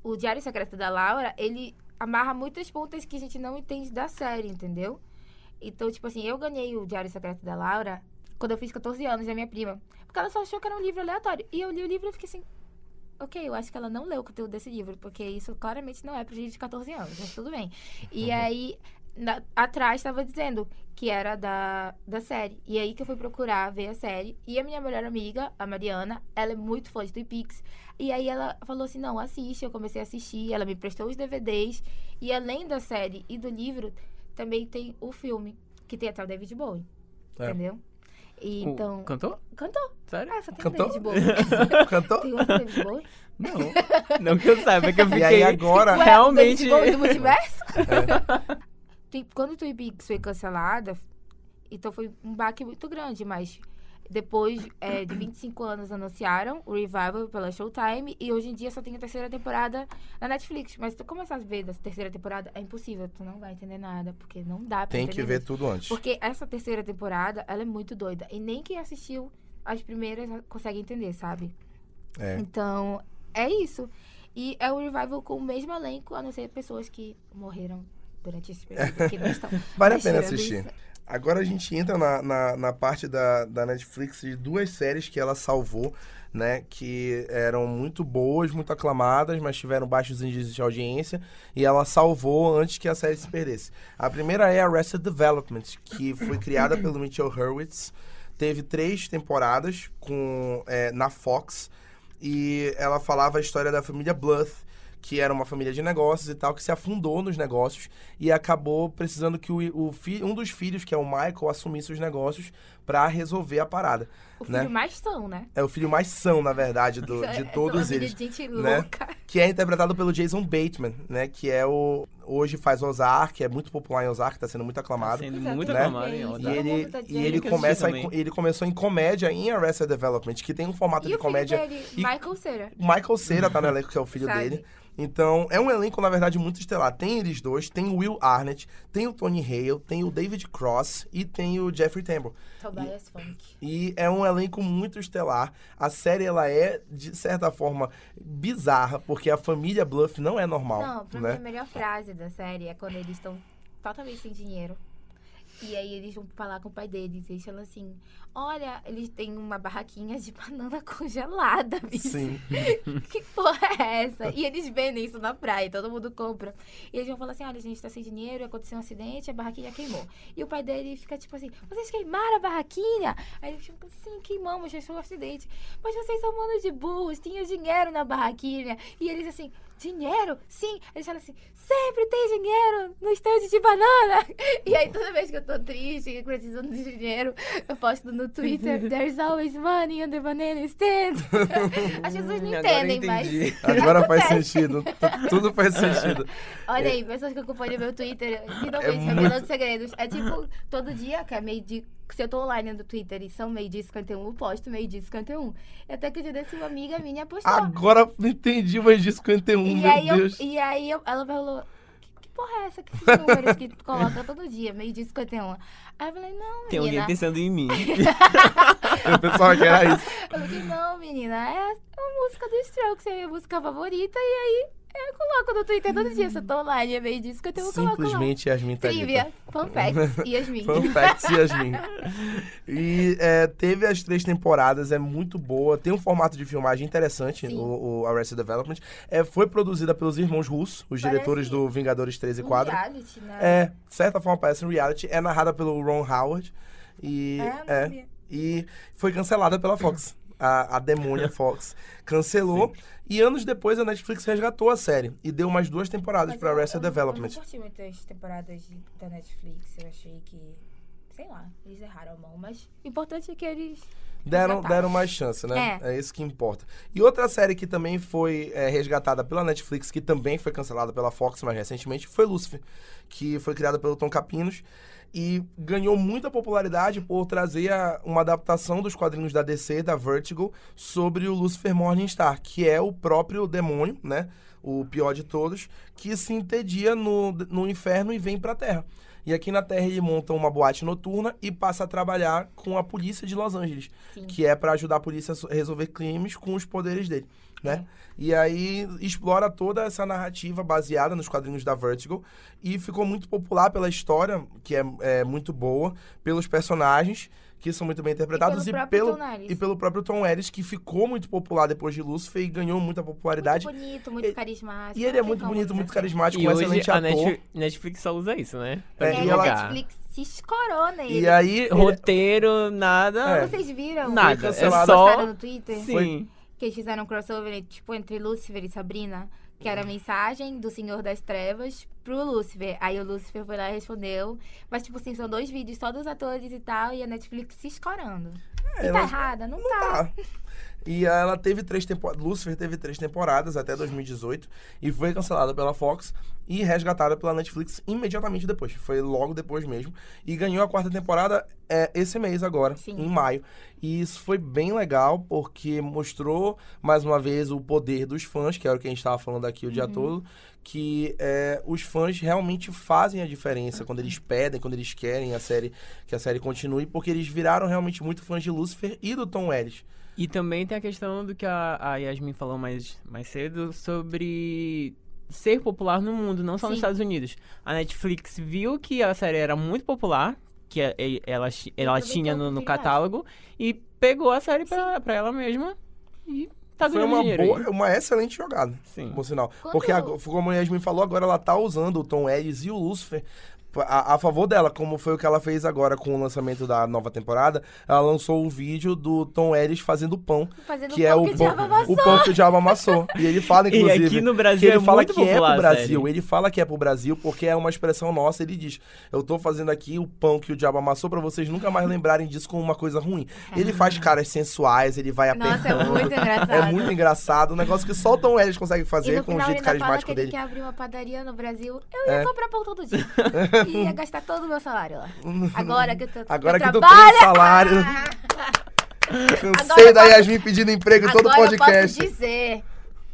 O Diário Secreto da Laura, ele amarra muitas pontas que a gente não entende da série, entendeu? Então, tipo assim, eu ganhei o Diário Secreto da Laura quando eu fiz 14 anos, da minha prima. Porque ela só achou que era um livro aleatório. E eu li o livro e fiquei assim. Ok, eu acho que ela não leu o conteúdo desse livro, porque isso claramente não é pra gente de 14 anos, mas tudo bem. E aí, na- atrás estava dizendo que era da, da série. E aí que eu fui procurar ver a série. E a minha melhor amiga, a Mariana, ela é muito fã de Twin Peaks. E aí ela falou assim, não, assiste. Eu comecei a assistir, ela me prestou os DVDs. E além da série e do livro, também tem o filme, que tem até o David Bowie. É. Entendeu? E, O- então... Cantou? Cantou. Sério? Ah, só tem Cantou? o David Bowie. Cantou? tem outro David Bowie? Não. Não que eu saiba, que eu fiquei... E aí agora. Ué, Realmente- David Bowie do multiverso? É. Quando o Twin Peaks foi cancelada, então foi um baque muito grande, mas depois é, de 25 anos anunciaram o revival pela Showtime e hoje em dia só tem a terceira temporada na Netflix. Mas se tu começar a ver da terceira temporada, é impossível, tu não vai entender nada, porque não dá pra Tem que ver mesmo. tudo antes. Porque essa terceira temporada, ela é muito doida. E nem quem assistiu as primeiras consegue entender, sabe? É. Então, é isso. E é o revival com o mesmo elenco, a não ser pessoas que morreram durante esse período que não estão. Vale a pena assistir. isso- Agora a gente entra na, na, na parte da, da Netflix de duas séries que ela salvou, né? Que eram muito boas, muito aclamadas, mas tiveram baixos índices de audiência. E ela salvou antes que a série se perdesse. A primeira é Arrested Development, que foi criada pelo Mitchell Hurwitz. Teve três temporadas com, é, na Fox. E ela falava a história da família Bluth, que era uma família de negócios e tal, que se afundou nos negócios e acabou precisando que o, o fi- um dos filhos, que é o Michael, assumisse os negócios pra resolver a parada. O filho né? mais são, né? É o filho mais são, na verdade, do- de Essa todos eles. de gente né? louca. Que é interpretado pelo Jason Bateman, né? Que é o, hoje faz Ozark, é muito popular em Ozark, tá sendo muito Tá aclamado. sendo Exato. muito Né? aclamado em E E Ozark. Todo ele, tá e ele, começa em- ele começou em comédia em Arrested Development, que tem um formato E de o filho comédia. dele, e- Michael Cera. Michael Cera tá no elenco, que é o filho Sabe? dele. Então, é um elenco, na verdade, muito estelar. Tem eles dois, tem o Will Arnett, tem o Tony Hale, tem o David Cross e tem o Jeffrey Tambor. Tobias Funk. E é um elenco muito estelar. A série, ela é, de certa forma, bizarra, porque a família Bluff não é normal, Não, pra né? mim a melhor frase da série é quando eles estão totalmente sem dinheiro. E aí eles vão falar com o pai deles. Eles falam assim: Olha, eles têm uma barraquinha de banana congelada, bicho. Sim. Que porra é essa? E eles vendem isso na praia, todo mundo compra. E eles vão falar assim: olha, a gente tá sem dinheiro, aconteceu um acidente, a barraquinha queimou. E o pai dele fica tipo assim: vocês queimaram a barraquinha? Aí eles ficam sim, queimamos, já foi um acidente. Mas vocês são mano de burros, tinha dinheiro na barraquinha. E eles assim: dinheiro? Sim. Eles falam assim: sempre tem dinheiro no estande de banana. E aí toda vez que eu tô triste e precisando de dinheiro, eu posto no Twitter: there's always money on the banana stand. As pessoas não entendem, mas. Agora faz sentido. Tu- Tudo faz sentido. Olha aí, pessoas que acompanham meu Twitter, finalmente É revelando segredos. É tipo, todo dia, que é meio de. Se eu tô online no Twitter e são meio dia e 51, eu posto meio dia e 51. E até que o dia desse uma amiga minha postou. Agora eu entendi o de 51, e, meu aí eu, Deus. e aí eu- ela falou. Que, que porra é essa? Que esses números que tu coloca todo dia, meio dia e 51. Aí eu falei, não, Tem alguém menina. pensando em mim. Eu pensava que era isso. Eu falei, não, menina, é a música do Strokes, é a minha música favorita. E aí eu coloco no Twitter todo dia. Se eu tô online, é meio dia e 51, eu coloco lá. Simplesmente Yasmin tá Trivia, fun facts, Yasmin. Fun facts, Yasmin. E é, teve as três temporadas, é muito boa. Tem um formato de filmagem interessante, Sim. o, o Arrested Development. É, foi produzida pelos irmãos Russo, os Parece diretores do Vingadores 13 e Um 4. reality, né? É, de certa forma parece um reality. É narrada pelo Ron Howard. E, É, não é, sabia. e foi cancelada pela Fox. A, a demônia Fox cancelou. E anos depois a Netflix resgatou a série e deu mais duas temporadas para Arrested eu Development. Eu não curti muitas temporadas da Netflix. Eu achei que. Sei lá, eles erraram a mão. Mas o importante é que eles. Deram, deram mais chance, né? É. É. isso que importa. E outra série que também foi é, resgatada pela Netflix, que também foi cancelada pela Fox mais recentemente, foi Lucifer, que foi criada pelo Tom Capinos e ganhou muita popularidade por trazer a- uma adaptação dos quadrinhos da DC, da Vertigo, sobre o Lucifer Morningstar, que é o próprio demônio, né? O pior de todos, que se entedia no, no inferno e vem pra Terra. E aqui na Terra ele monta uma boate noturna e passa a trabalhar com a polícia de Los Angeles Sim. que é pra ajudar a polícia a so- resolver crimes com os poderes dele, né? E aí explora toda essa narrativa baseada nos quadrinhos da Vertigo e ficou muito popular pela história, que é, é muito boa, pelos personagens que são muito bem interpretados pelo e pelo Tom Ellis. e pelo próprio Tom Ellis, que ficou muito popular depois de Lucifer e ganhou muita popularidade. Muito bonito, muito E- carismático. E ele é muito bonito, muito carismático, E um hoje excelente a ator. Netflix, Netflix só usa isso, né? Pra É, E e ela-. Netflix se escorou nele. E aí ele- Roteiro, nada. É. Vocês viram? Nada. É só. no Twitter? Sim. Que eles fizeram um crossover, tipo, entre Lúcifer e Sabrina. Que era a mensagem do Senhor das Trevas pro Lúcifer. Aí o Lúcifer foi lá e respondeu. Mas, tipo assim, são dois vídeos só dos atores e tal. E a Netflix se escorando. E ela- tá errada? Não, tá. Tá. E ela teve três temporadas. Lucifer teve três temporadas até 2018 e foi cancelada pela Fox e resgatada pela Netflix imediatamente depois. Foi logo depois mesmo. E ganhou a quarta temporada é, esse mês agora, Sim. em maio. E isso foi bem legal porque mostrou mais uma vez o poder dos fãs, que era o que a gente estava falando aqui o dia todo, que é, os fãs realmente fazem a diferença quando eles pedem, quando eles querem a série que a série continue, porque eles viraram realmente muito fãs de Lucifer e do Tom Ellis. E também tem a questão do que a, a Yasmin falou mais, mais cedo sobre ser popular no mundo, não só nos Sim. Estados Unidos. A Netflix viu que a série era muito popular, que a- e- ela, ela aproveitou tinha no, no catálogo, e pegou a série pra, pra ela mesma e tá Foi ganhando uma, dinheiro. boa, uma excelente jogada, Sim. por sinal. Quando- Porque, agora- como a Yasmin falou, agora ela tá usando o Tom Ellis e o Lucifer a, a favor dela, como foi o que ela fez agora com o lançamento da nova temporada, ela lançou o vídeo do Tom Ellis fazendo pão, Fazendo que é pão o que o pão, diabo amassou. o pão que o diabo amassou. E ele fala, E inclusive, aqui no Brasil que ele é fala muito que é popular pro a Brasil. série. Ele fala que é pro Brasil porque é uma expressão nossa. Ele diz: Eu tô fazendo aqui o pão que o diabo amassou pra vocês nunca mais lembrarem disso como uma coisa ruim. Ele faz caras sensuais, ele vai Nossa, é apertando. muito engraçado. É muito engraçado. Um negócio que só o Tom Ellis consegue E fazer no com o jeito ele ainda fala carismático que ele dele. quer abrir uma padaria no Brasil. Eu ia É. comprar pão todo dia. ia gastar todo o meu salário lá. Agora que eu, tô, Agora eu que trabalho... tem salário. Agora Cansei eu da posso- Yasmin pedindo emprego em todo Agora eu podcast. posso dizer.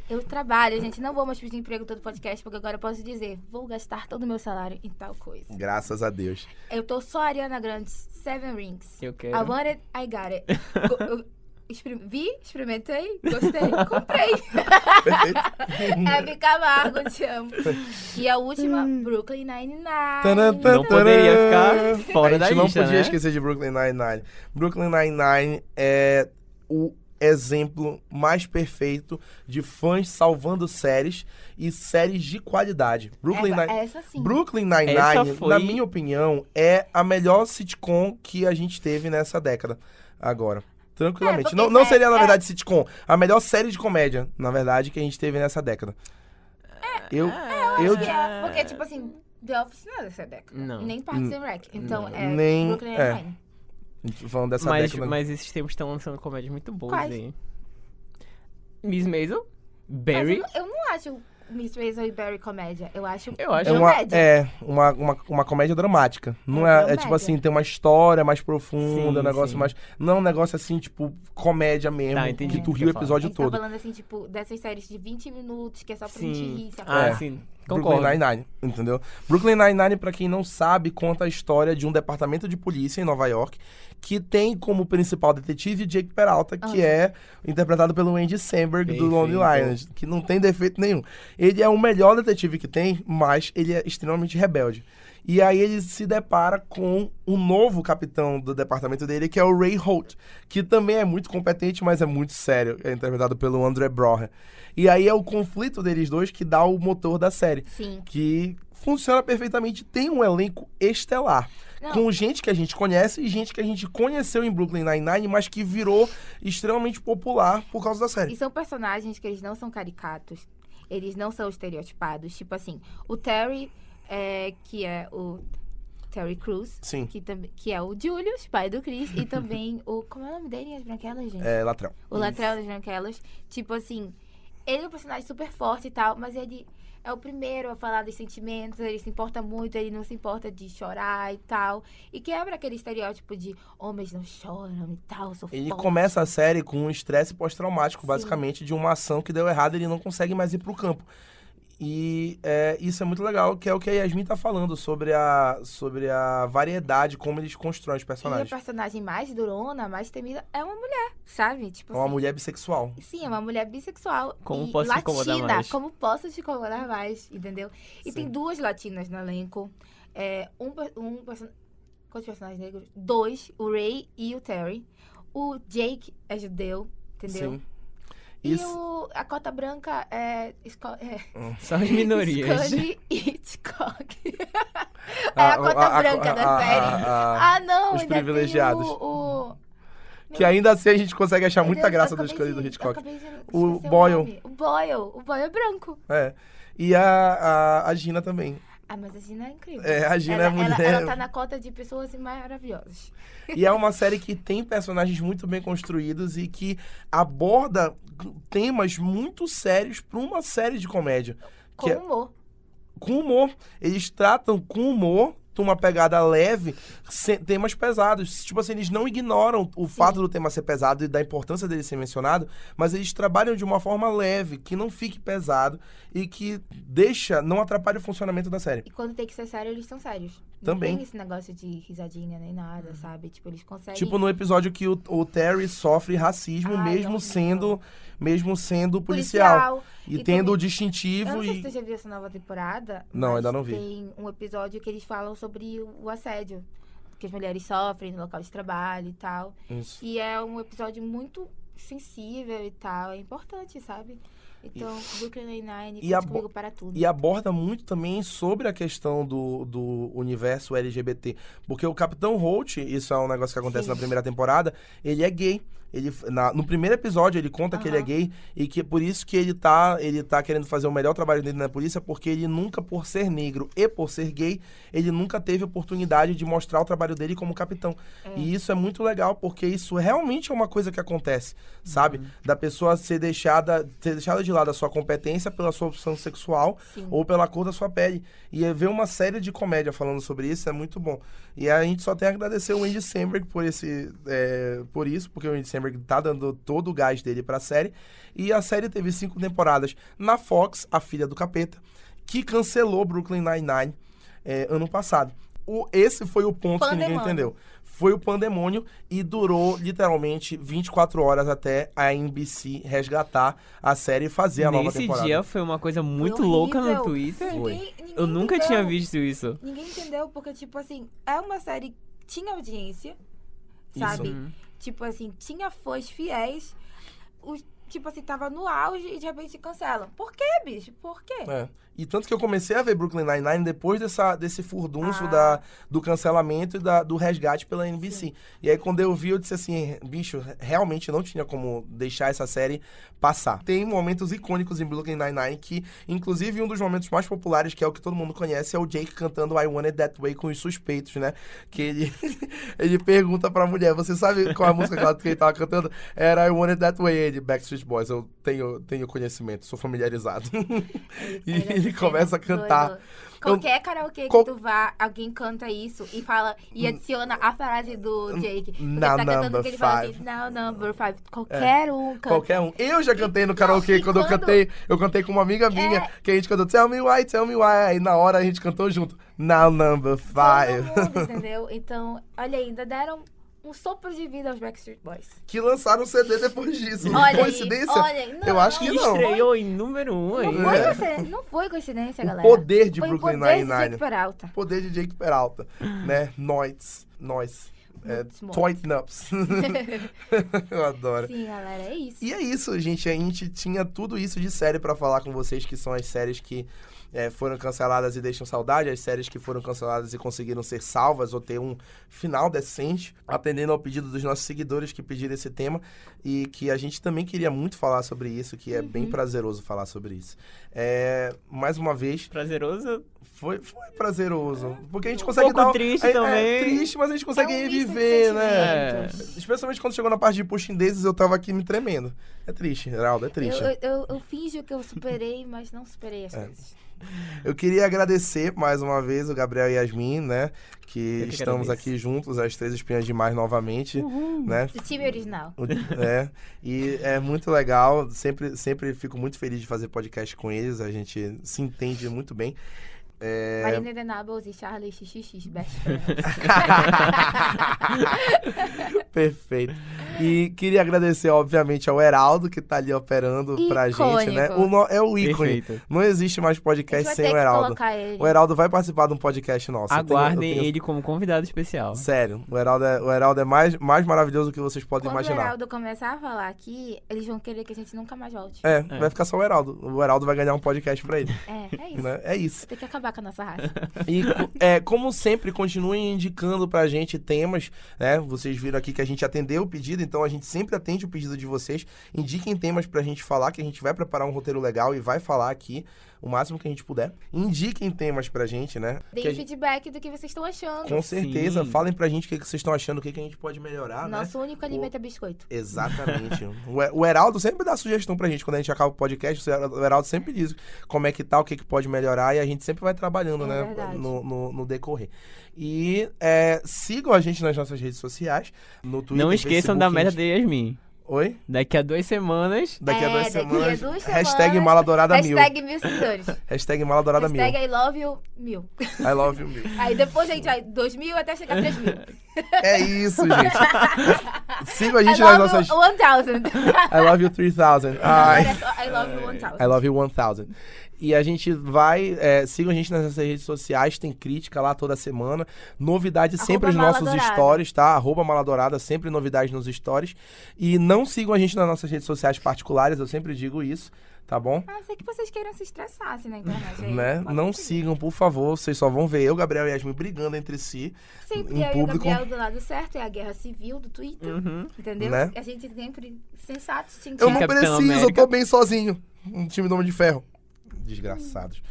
Eu trabalho, gente. Não vou mais pedir emprego todo podcast, porque agora eu posso dizer. Vou gastar todo o meu salário em tal coisa. Graças a Deus. Eu tô só Ariana Grande, Seven Rings. Eu I quero. want it, I got it. Go- eu experim- vi, experimentei, gostei, comprei. Hebe Camargo, te amo. E a última, Brooklyn Nine-Nine. Não poderia ficar fora a gente da não lista, podia né? esquecer de Brooklyn Nine-Nine. Brooklyn Nine-Nine é o exemplo mais perfeito de fãs salvando séries e séries de qualidade. Brooklyn Nine- sim. Brooklyn Essa Nine-Nine, foi- na minha opinião, é a melhor sitcom que a gente teve nessa década agora. Tranquilamente. É, não, não é- seria, na é- verdade, sitcom. A melhor série de comédia, na verdade, que a gente teve nessa década. Eu, eu, Acho que é, porque, tipo assim, The Office não é dessa década. Não. Nem Parks and Rec. Então, é Nem- Brooklyn é. Nine-Nine. falando dessa Mas, década. mas esses tempos estão lançando comédias muito boas Quais? aí. Miss Maisel, Mas Barry. eu, não- eu não acho Miss Maisel e Barry comédia. Eu acho Eu acho- É uma, comédia. é uma, uma, uma comédia dramática. Não É, é, é, tipo assim, tem uma história mais profunda, Sim, um negócio sim. mais. Não é um negócio assim, tipo, comédia mesmo. Tá, entendi que tu riu o você episódio gente tá todo. falando assim, tipo, dessas séries de 20 minutos, que é só pra gente Sim. rir, se Ah, É. sim. Brooklyn Concordo. Nine-Nine, entendeu? Brooklyn Nine-Nine, pra quem não sabe, conta a história de um departamento de polícia em Nova York que tem como principal detetive Jake Peralta, que Ah, é interpretado pelo Andy Samberg do Lonely. Island, que não tem defeito nenhum. Ele é o melhor detetive que tem, mas ele é extremamente rebelde. E aí ele se depara com um novo capitão do departamento dele, que é o Ray Holt, que também é muito competente, mas é muito sério. É interpretado pelo André Broher. E aí é o conflito deles dois que dá o motor da série Sim. que funciona perfeitamente. Tem um elenco estelar. Não. Com gente que a gente conhece e gente que a gente conheceu em Brooklyn Nine-Nine, mas que virou extremamente popular por causa da série. E são personagens que eles não são caricatos. Eles não são estereotipados. Tipo assim, o Terry, é, que é o Terry Crews, Sim, que, que é o Julius, pai do Chris, e também o. Como é o nome dele? As Branquelas, gente? é Latrão. O Latrell das Branquelas. Tipo assim, ele é um personagem super forte e tal, mas ele é o primeiro a falar dos sentimentos, ele se importa muito, ele não se importa de chorar e tal. E quebra aquele estereótipo de homens não choram e tal, sou Ele forte. começa a série com um estresse pós-traumático, basicamente, de uma ação que deu errado e ele não consegue mais ir pro campo. E é, isso é muito legal, que é o que a Yasmin tá falando sobre a, sobre a variedade, como eles constroem os E a personagens. personagem mais durona, mais temida, é uma mulher, sabe? Tipo É uma assim, mulher bissexual. Sim, é uma mulher bissexual. Como e posso te latina, incomodar mais? Como posso te incomodar mais, entendeu? E Sim. tem duas latinas no elenco. É, um, um person... Quantos personagens negros? Dois, o Ray e o Terry. O Jake é judeu, entendeu? Sim. E Isso. o, a cota branca é... Sco- é São as minorias. Scully Hitchcock. é a cota branca da série. a- ah, não, os privilegiados. O, o... que ainda assim a gente consegue achar muita graça eu do acabei Scully e do Hitchcock. de O Boyle. O Boyle. O Boyle é branco. É. E a, a, a Gina também. Ah, mas a Gina é incrível. É, a Gina ela, é mulher. Ela, ela tá na cota de pessoas maravilhosas. E é uma série que tem personagens muito bem construídos e que aborda temas muito sérios para uma série de comédia. Com é- humor. Com humor. Eles tratam com humor, uma pegada leve, temas pesados. Tipo assim, eles não ignoram o fato do tema ser pesado e da importância dele ser mencionado, mas eles trabalham de uma forma leve, que não fique pesado e que deixa, não atrapalhe o funcionamento da série. E quando tem que ser sério, eles são sérios. Também. Não tem esse negócio de risadinha nem nada, sabe? Tipo, eles conseguem... Tipo no episódio que o, o Terry sofre racismo, Ai, mesmo horrível. sendo mesmo sendo policial. E, E tendo também- o distintivo Eu não sei e. se tu já viu essa nova temporada. Não, ainda não vi. Tem um episódio que eles falam sobre o o assédio que as mulheres sofrem no local de trabalho e tal. Isso. E é um episódio muito sensível e tal. É importante, sabe? Então, Brooklyn Nine-Nine, E comigo para tudo. E aborda muito também sobre a questão do, do universo LGBT. Porque o Capitão Holt, isso é um negócio que acontece Sim. na primeira temporada, ele é gay. Ele, na- no primeiro episódio ele conta que ele é gay e que por isso que ele tá, ele tá querendo fazer o melhor trabalho dele na polícia, porque ele nunca, por ser negro e por ser gay, ele nunca teve oportunidade de mostrar o trabalho dele como capitão. E isso é muito legal, porque isso realmente é uma coisa que acontece, sabe? Da pessoa ser deixada, ser deixada de lado a sua competência pela sua opção sexual Sim. ou pela cor da sua pele. E é ver uma série de comédia falando sobre isso é muito bom. E a gente só tem a agradecer o Andy Samberg por, esse, é, por isso, porque o Andy Samberg tá dando todo o gás dele pra série. E a série teve cinco temporadas na Fox, a filha do capeta, que cancelou Brooklyn Nine-Nine é, ano passado. O, esse foi o ponto que ninguém Pandemônio. entendeu. Foi o pandemônio e durou literalmente 24 horas até a NBC resgatar a série e fazer a nova Nesse temporada. dia foi uma coisa Foi muito louca no. Twitter. Ninguém- ninguém Eu nunca entendeu. tinha visto isso. Ninguém entendeu, porque, tipo assim, é uma série que tinha audiência, Isso. sabe? Uhum. Tipo assim, tinha fãs fiéis. Os, tipo assim, tava no auge e de repente cancelam. Por quê, bicho? Por quê? É. E tanto que eu comecei a ver Brooklyn Nine-Nine depois dessa, desse furdunço Ah. da, do cancelamento e da, do resgate pela NBC. E aí, quando eu vi, eu disse assim: bicho, realmente não tinha como deixar essa série passar. Tem momentos icônicos em Brooklyn Nine-Nine que, inclusive, um dos momentos mais populares, que é o que todo mundo conhece, é o Jake cantando I Want It That Way com os suspeitos, né? Que ele, ele pergunta pra mulher: Você sabe qual a música que ele tava cantando? Era I Want It That Way, ele, Backstreet Boys. Eu tenho, tenho conhecimento, sou familiarizado. e Era ele começa a cantar. doida. Qualquer karaokê Qual- que tu vá, alguém canta isso e fala e adiciona a frase do Jake. Porque Na tá cantando number que ele fala assim, five. now number five. Qualquer um canta. Qualquer um. Eu já cantei no karaokê e quando eu quando- cantei. Eu cantei com uma amiga minha, É. que a gente cantou Tell Me Why, Tell Me Why. Aí na hora a gente cantou junto. Now number five. Mundo, entendeu? Então, olha aí, ainda deram um sopro de vida aos Backstreet Boys. que lançaram um CD depois disso. Olha aí, Coincidência? olha. Não, eu acho que não. Estreou em número um aí. Não foi, É. coincidência, não foi coincidência, O galera. poder de foi Brooklyn o poder de Nine-Nine. Jake Peralta. Poder de Jake Peralta, né? Nós. Nós. É. Toit Nups. eu adoro. Sim, galera, é isso. E é isso, gente. A gente tinha tudo isso de série pra falar com vocês, que são as séries que é, foram canceladas e deixam saudade, as séries que foram canceladas e conseguiram ser salvas ou ter um final decente, atendendo ao pedido dos nossos seguidores que pediram esse tema e que a gente também queria muito falar sobre isso, que é bem Uhum. prazeroso falar sobre isso. É, mais uma vez, Prazeroso. Foi, foi prazeroso, porque a gente Um consegue pouco dar... triste é, É também. triste, mas a gente consegue É um viver, né? sentimentos. Especialmente quando chegou na parte de pushing daisies, eu tava aqui me tremendo. É triste, Geraldo, é triste. Eu, eu, eu, eu finjo que eu superei, mas não superei as É. coisas. Eu queria agradecer mais uma vez o Gabriel e Yasmin, né? Que, que estamos agradeço. aqui juntos, as três espinhas demais novamente, né? Do time original. O- é, e é muito legal, sempre, sempre fico muito feliz de fazer podcast com eles, a gente se entende muito bem. É, Marina Denables e Charlie XXX Best Friends. Perfeito. E queria agradecer, obviamente, ao Heraldo, que tá ali operando pra gente, né? Icônico. O no- é o ícone. Perfeito. Não existe mais podcast sem o Heraldo. colocar ele. O Heraldo vai participar de um podcast nosso. eu tenho- eu Aguardem tenho- ele como convidado especial. Sério, o Heraldo é, o Heraldo é mais, mais maravilhoso do que vocês podem Quando o imaginar. Heraldo começar a falar aqui, eles vão querer que a gente nunca mais volte. É, É. vai ficar só o Heraldo. O Heraldo vai ganhar um podcast pra ele. É, é isso. né? É isso. Tem que acabar com a nossa raça. E é, como sempre, continuem indicando pra gente temas, né? Vocês viram aqui que a gente atendeu o pedido, então a gente sempre atende o pedido de vocês. Indiquem temas pra gente falar, que a gente vai preparar um roteiro legal e vai falar aqui o máximo que a gente puder. Indiquem temas pra gente, né? Deem a gente- feedback do que vocês estão achando. com certeza, Sim. falem pra gente o que, que vocês estão achando, o que, que a gente pode melhorar, né? Nosso único alimento é biscoito. Exatamente. o, He- o Heraldo sempre dá sugestão pra gente. Quando a gente acaba o podcast, o Her- o Heraldo sempre diz como é que tá, o que, que pode melhorar, e a gente sempre vai trabalhando, É né? No, no, no decorrer. E é, sigam a gente nas nossas redes sociais. No Twitter. Não esqueçam da Facebook, meta de Yasmin. Oi? Daqui a duas semanas. Daqui a É, duas daqui a semanas. duas hashtag semanas, Mala Dourada Mil. Hashtag mil seguidores. Hashtag Mala Dourada Mil. Hashtag I love you mil. I love you mil. Aí depois a gente vai dois mil até chegar a três mil. É isso, gente. Sigam a I gente nas love nossas. you one thousand. I love you 3000. Ai. Agora é só I love you one thousand. I love you 1000. E a gente vai. É, sigam a gente nas nossas redes sociais, tem crítica lá toda semana. Novidade sempre Arroba nos nossos stories, tá? Arroba Maladourada, sempre novidades nos stories. E não sigam a gente nas nossas redes sociais particulares, eu sempre digo isso, tá bom? A não ser que vocês queiram se estressar assim na internet. aí Né? Não seguir. sigam, por favor. Vocês só vão ver eu, Gabriel e Yasmin brigando entre si. Sempre em eu público. e o Gabriel do lado certo, é a guerra civil do Twitter. Uhum. Entendeu? Né? A gente sempre sensato, Eu tintim. não Capitão preciso, eu tô bem sozinho. Um time do Homem de Ferro. Desgraçados.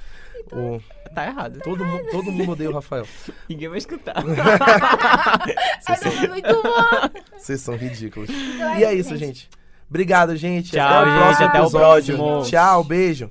O- Tá errado. todo, mu- todo mundo odeia o Rafael. Ninguém vai escutar. É muito bom. Vocês são ridículos. Então E é isso, gente. Obrigado, gente. Tchau, até o gente, próximo até o episódio. próximo. Tchau, beijo.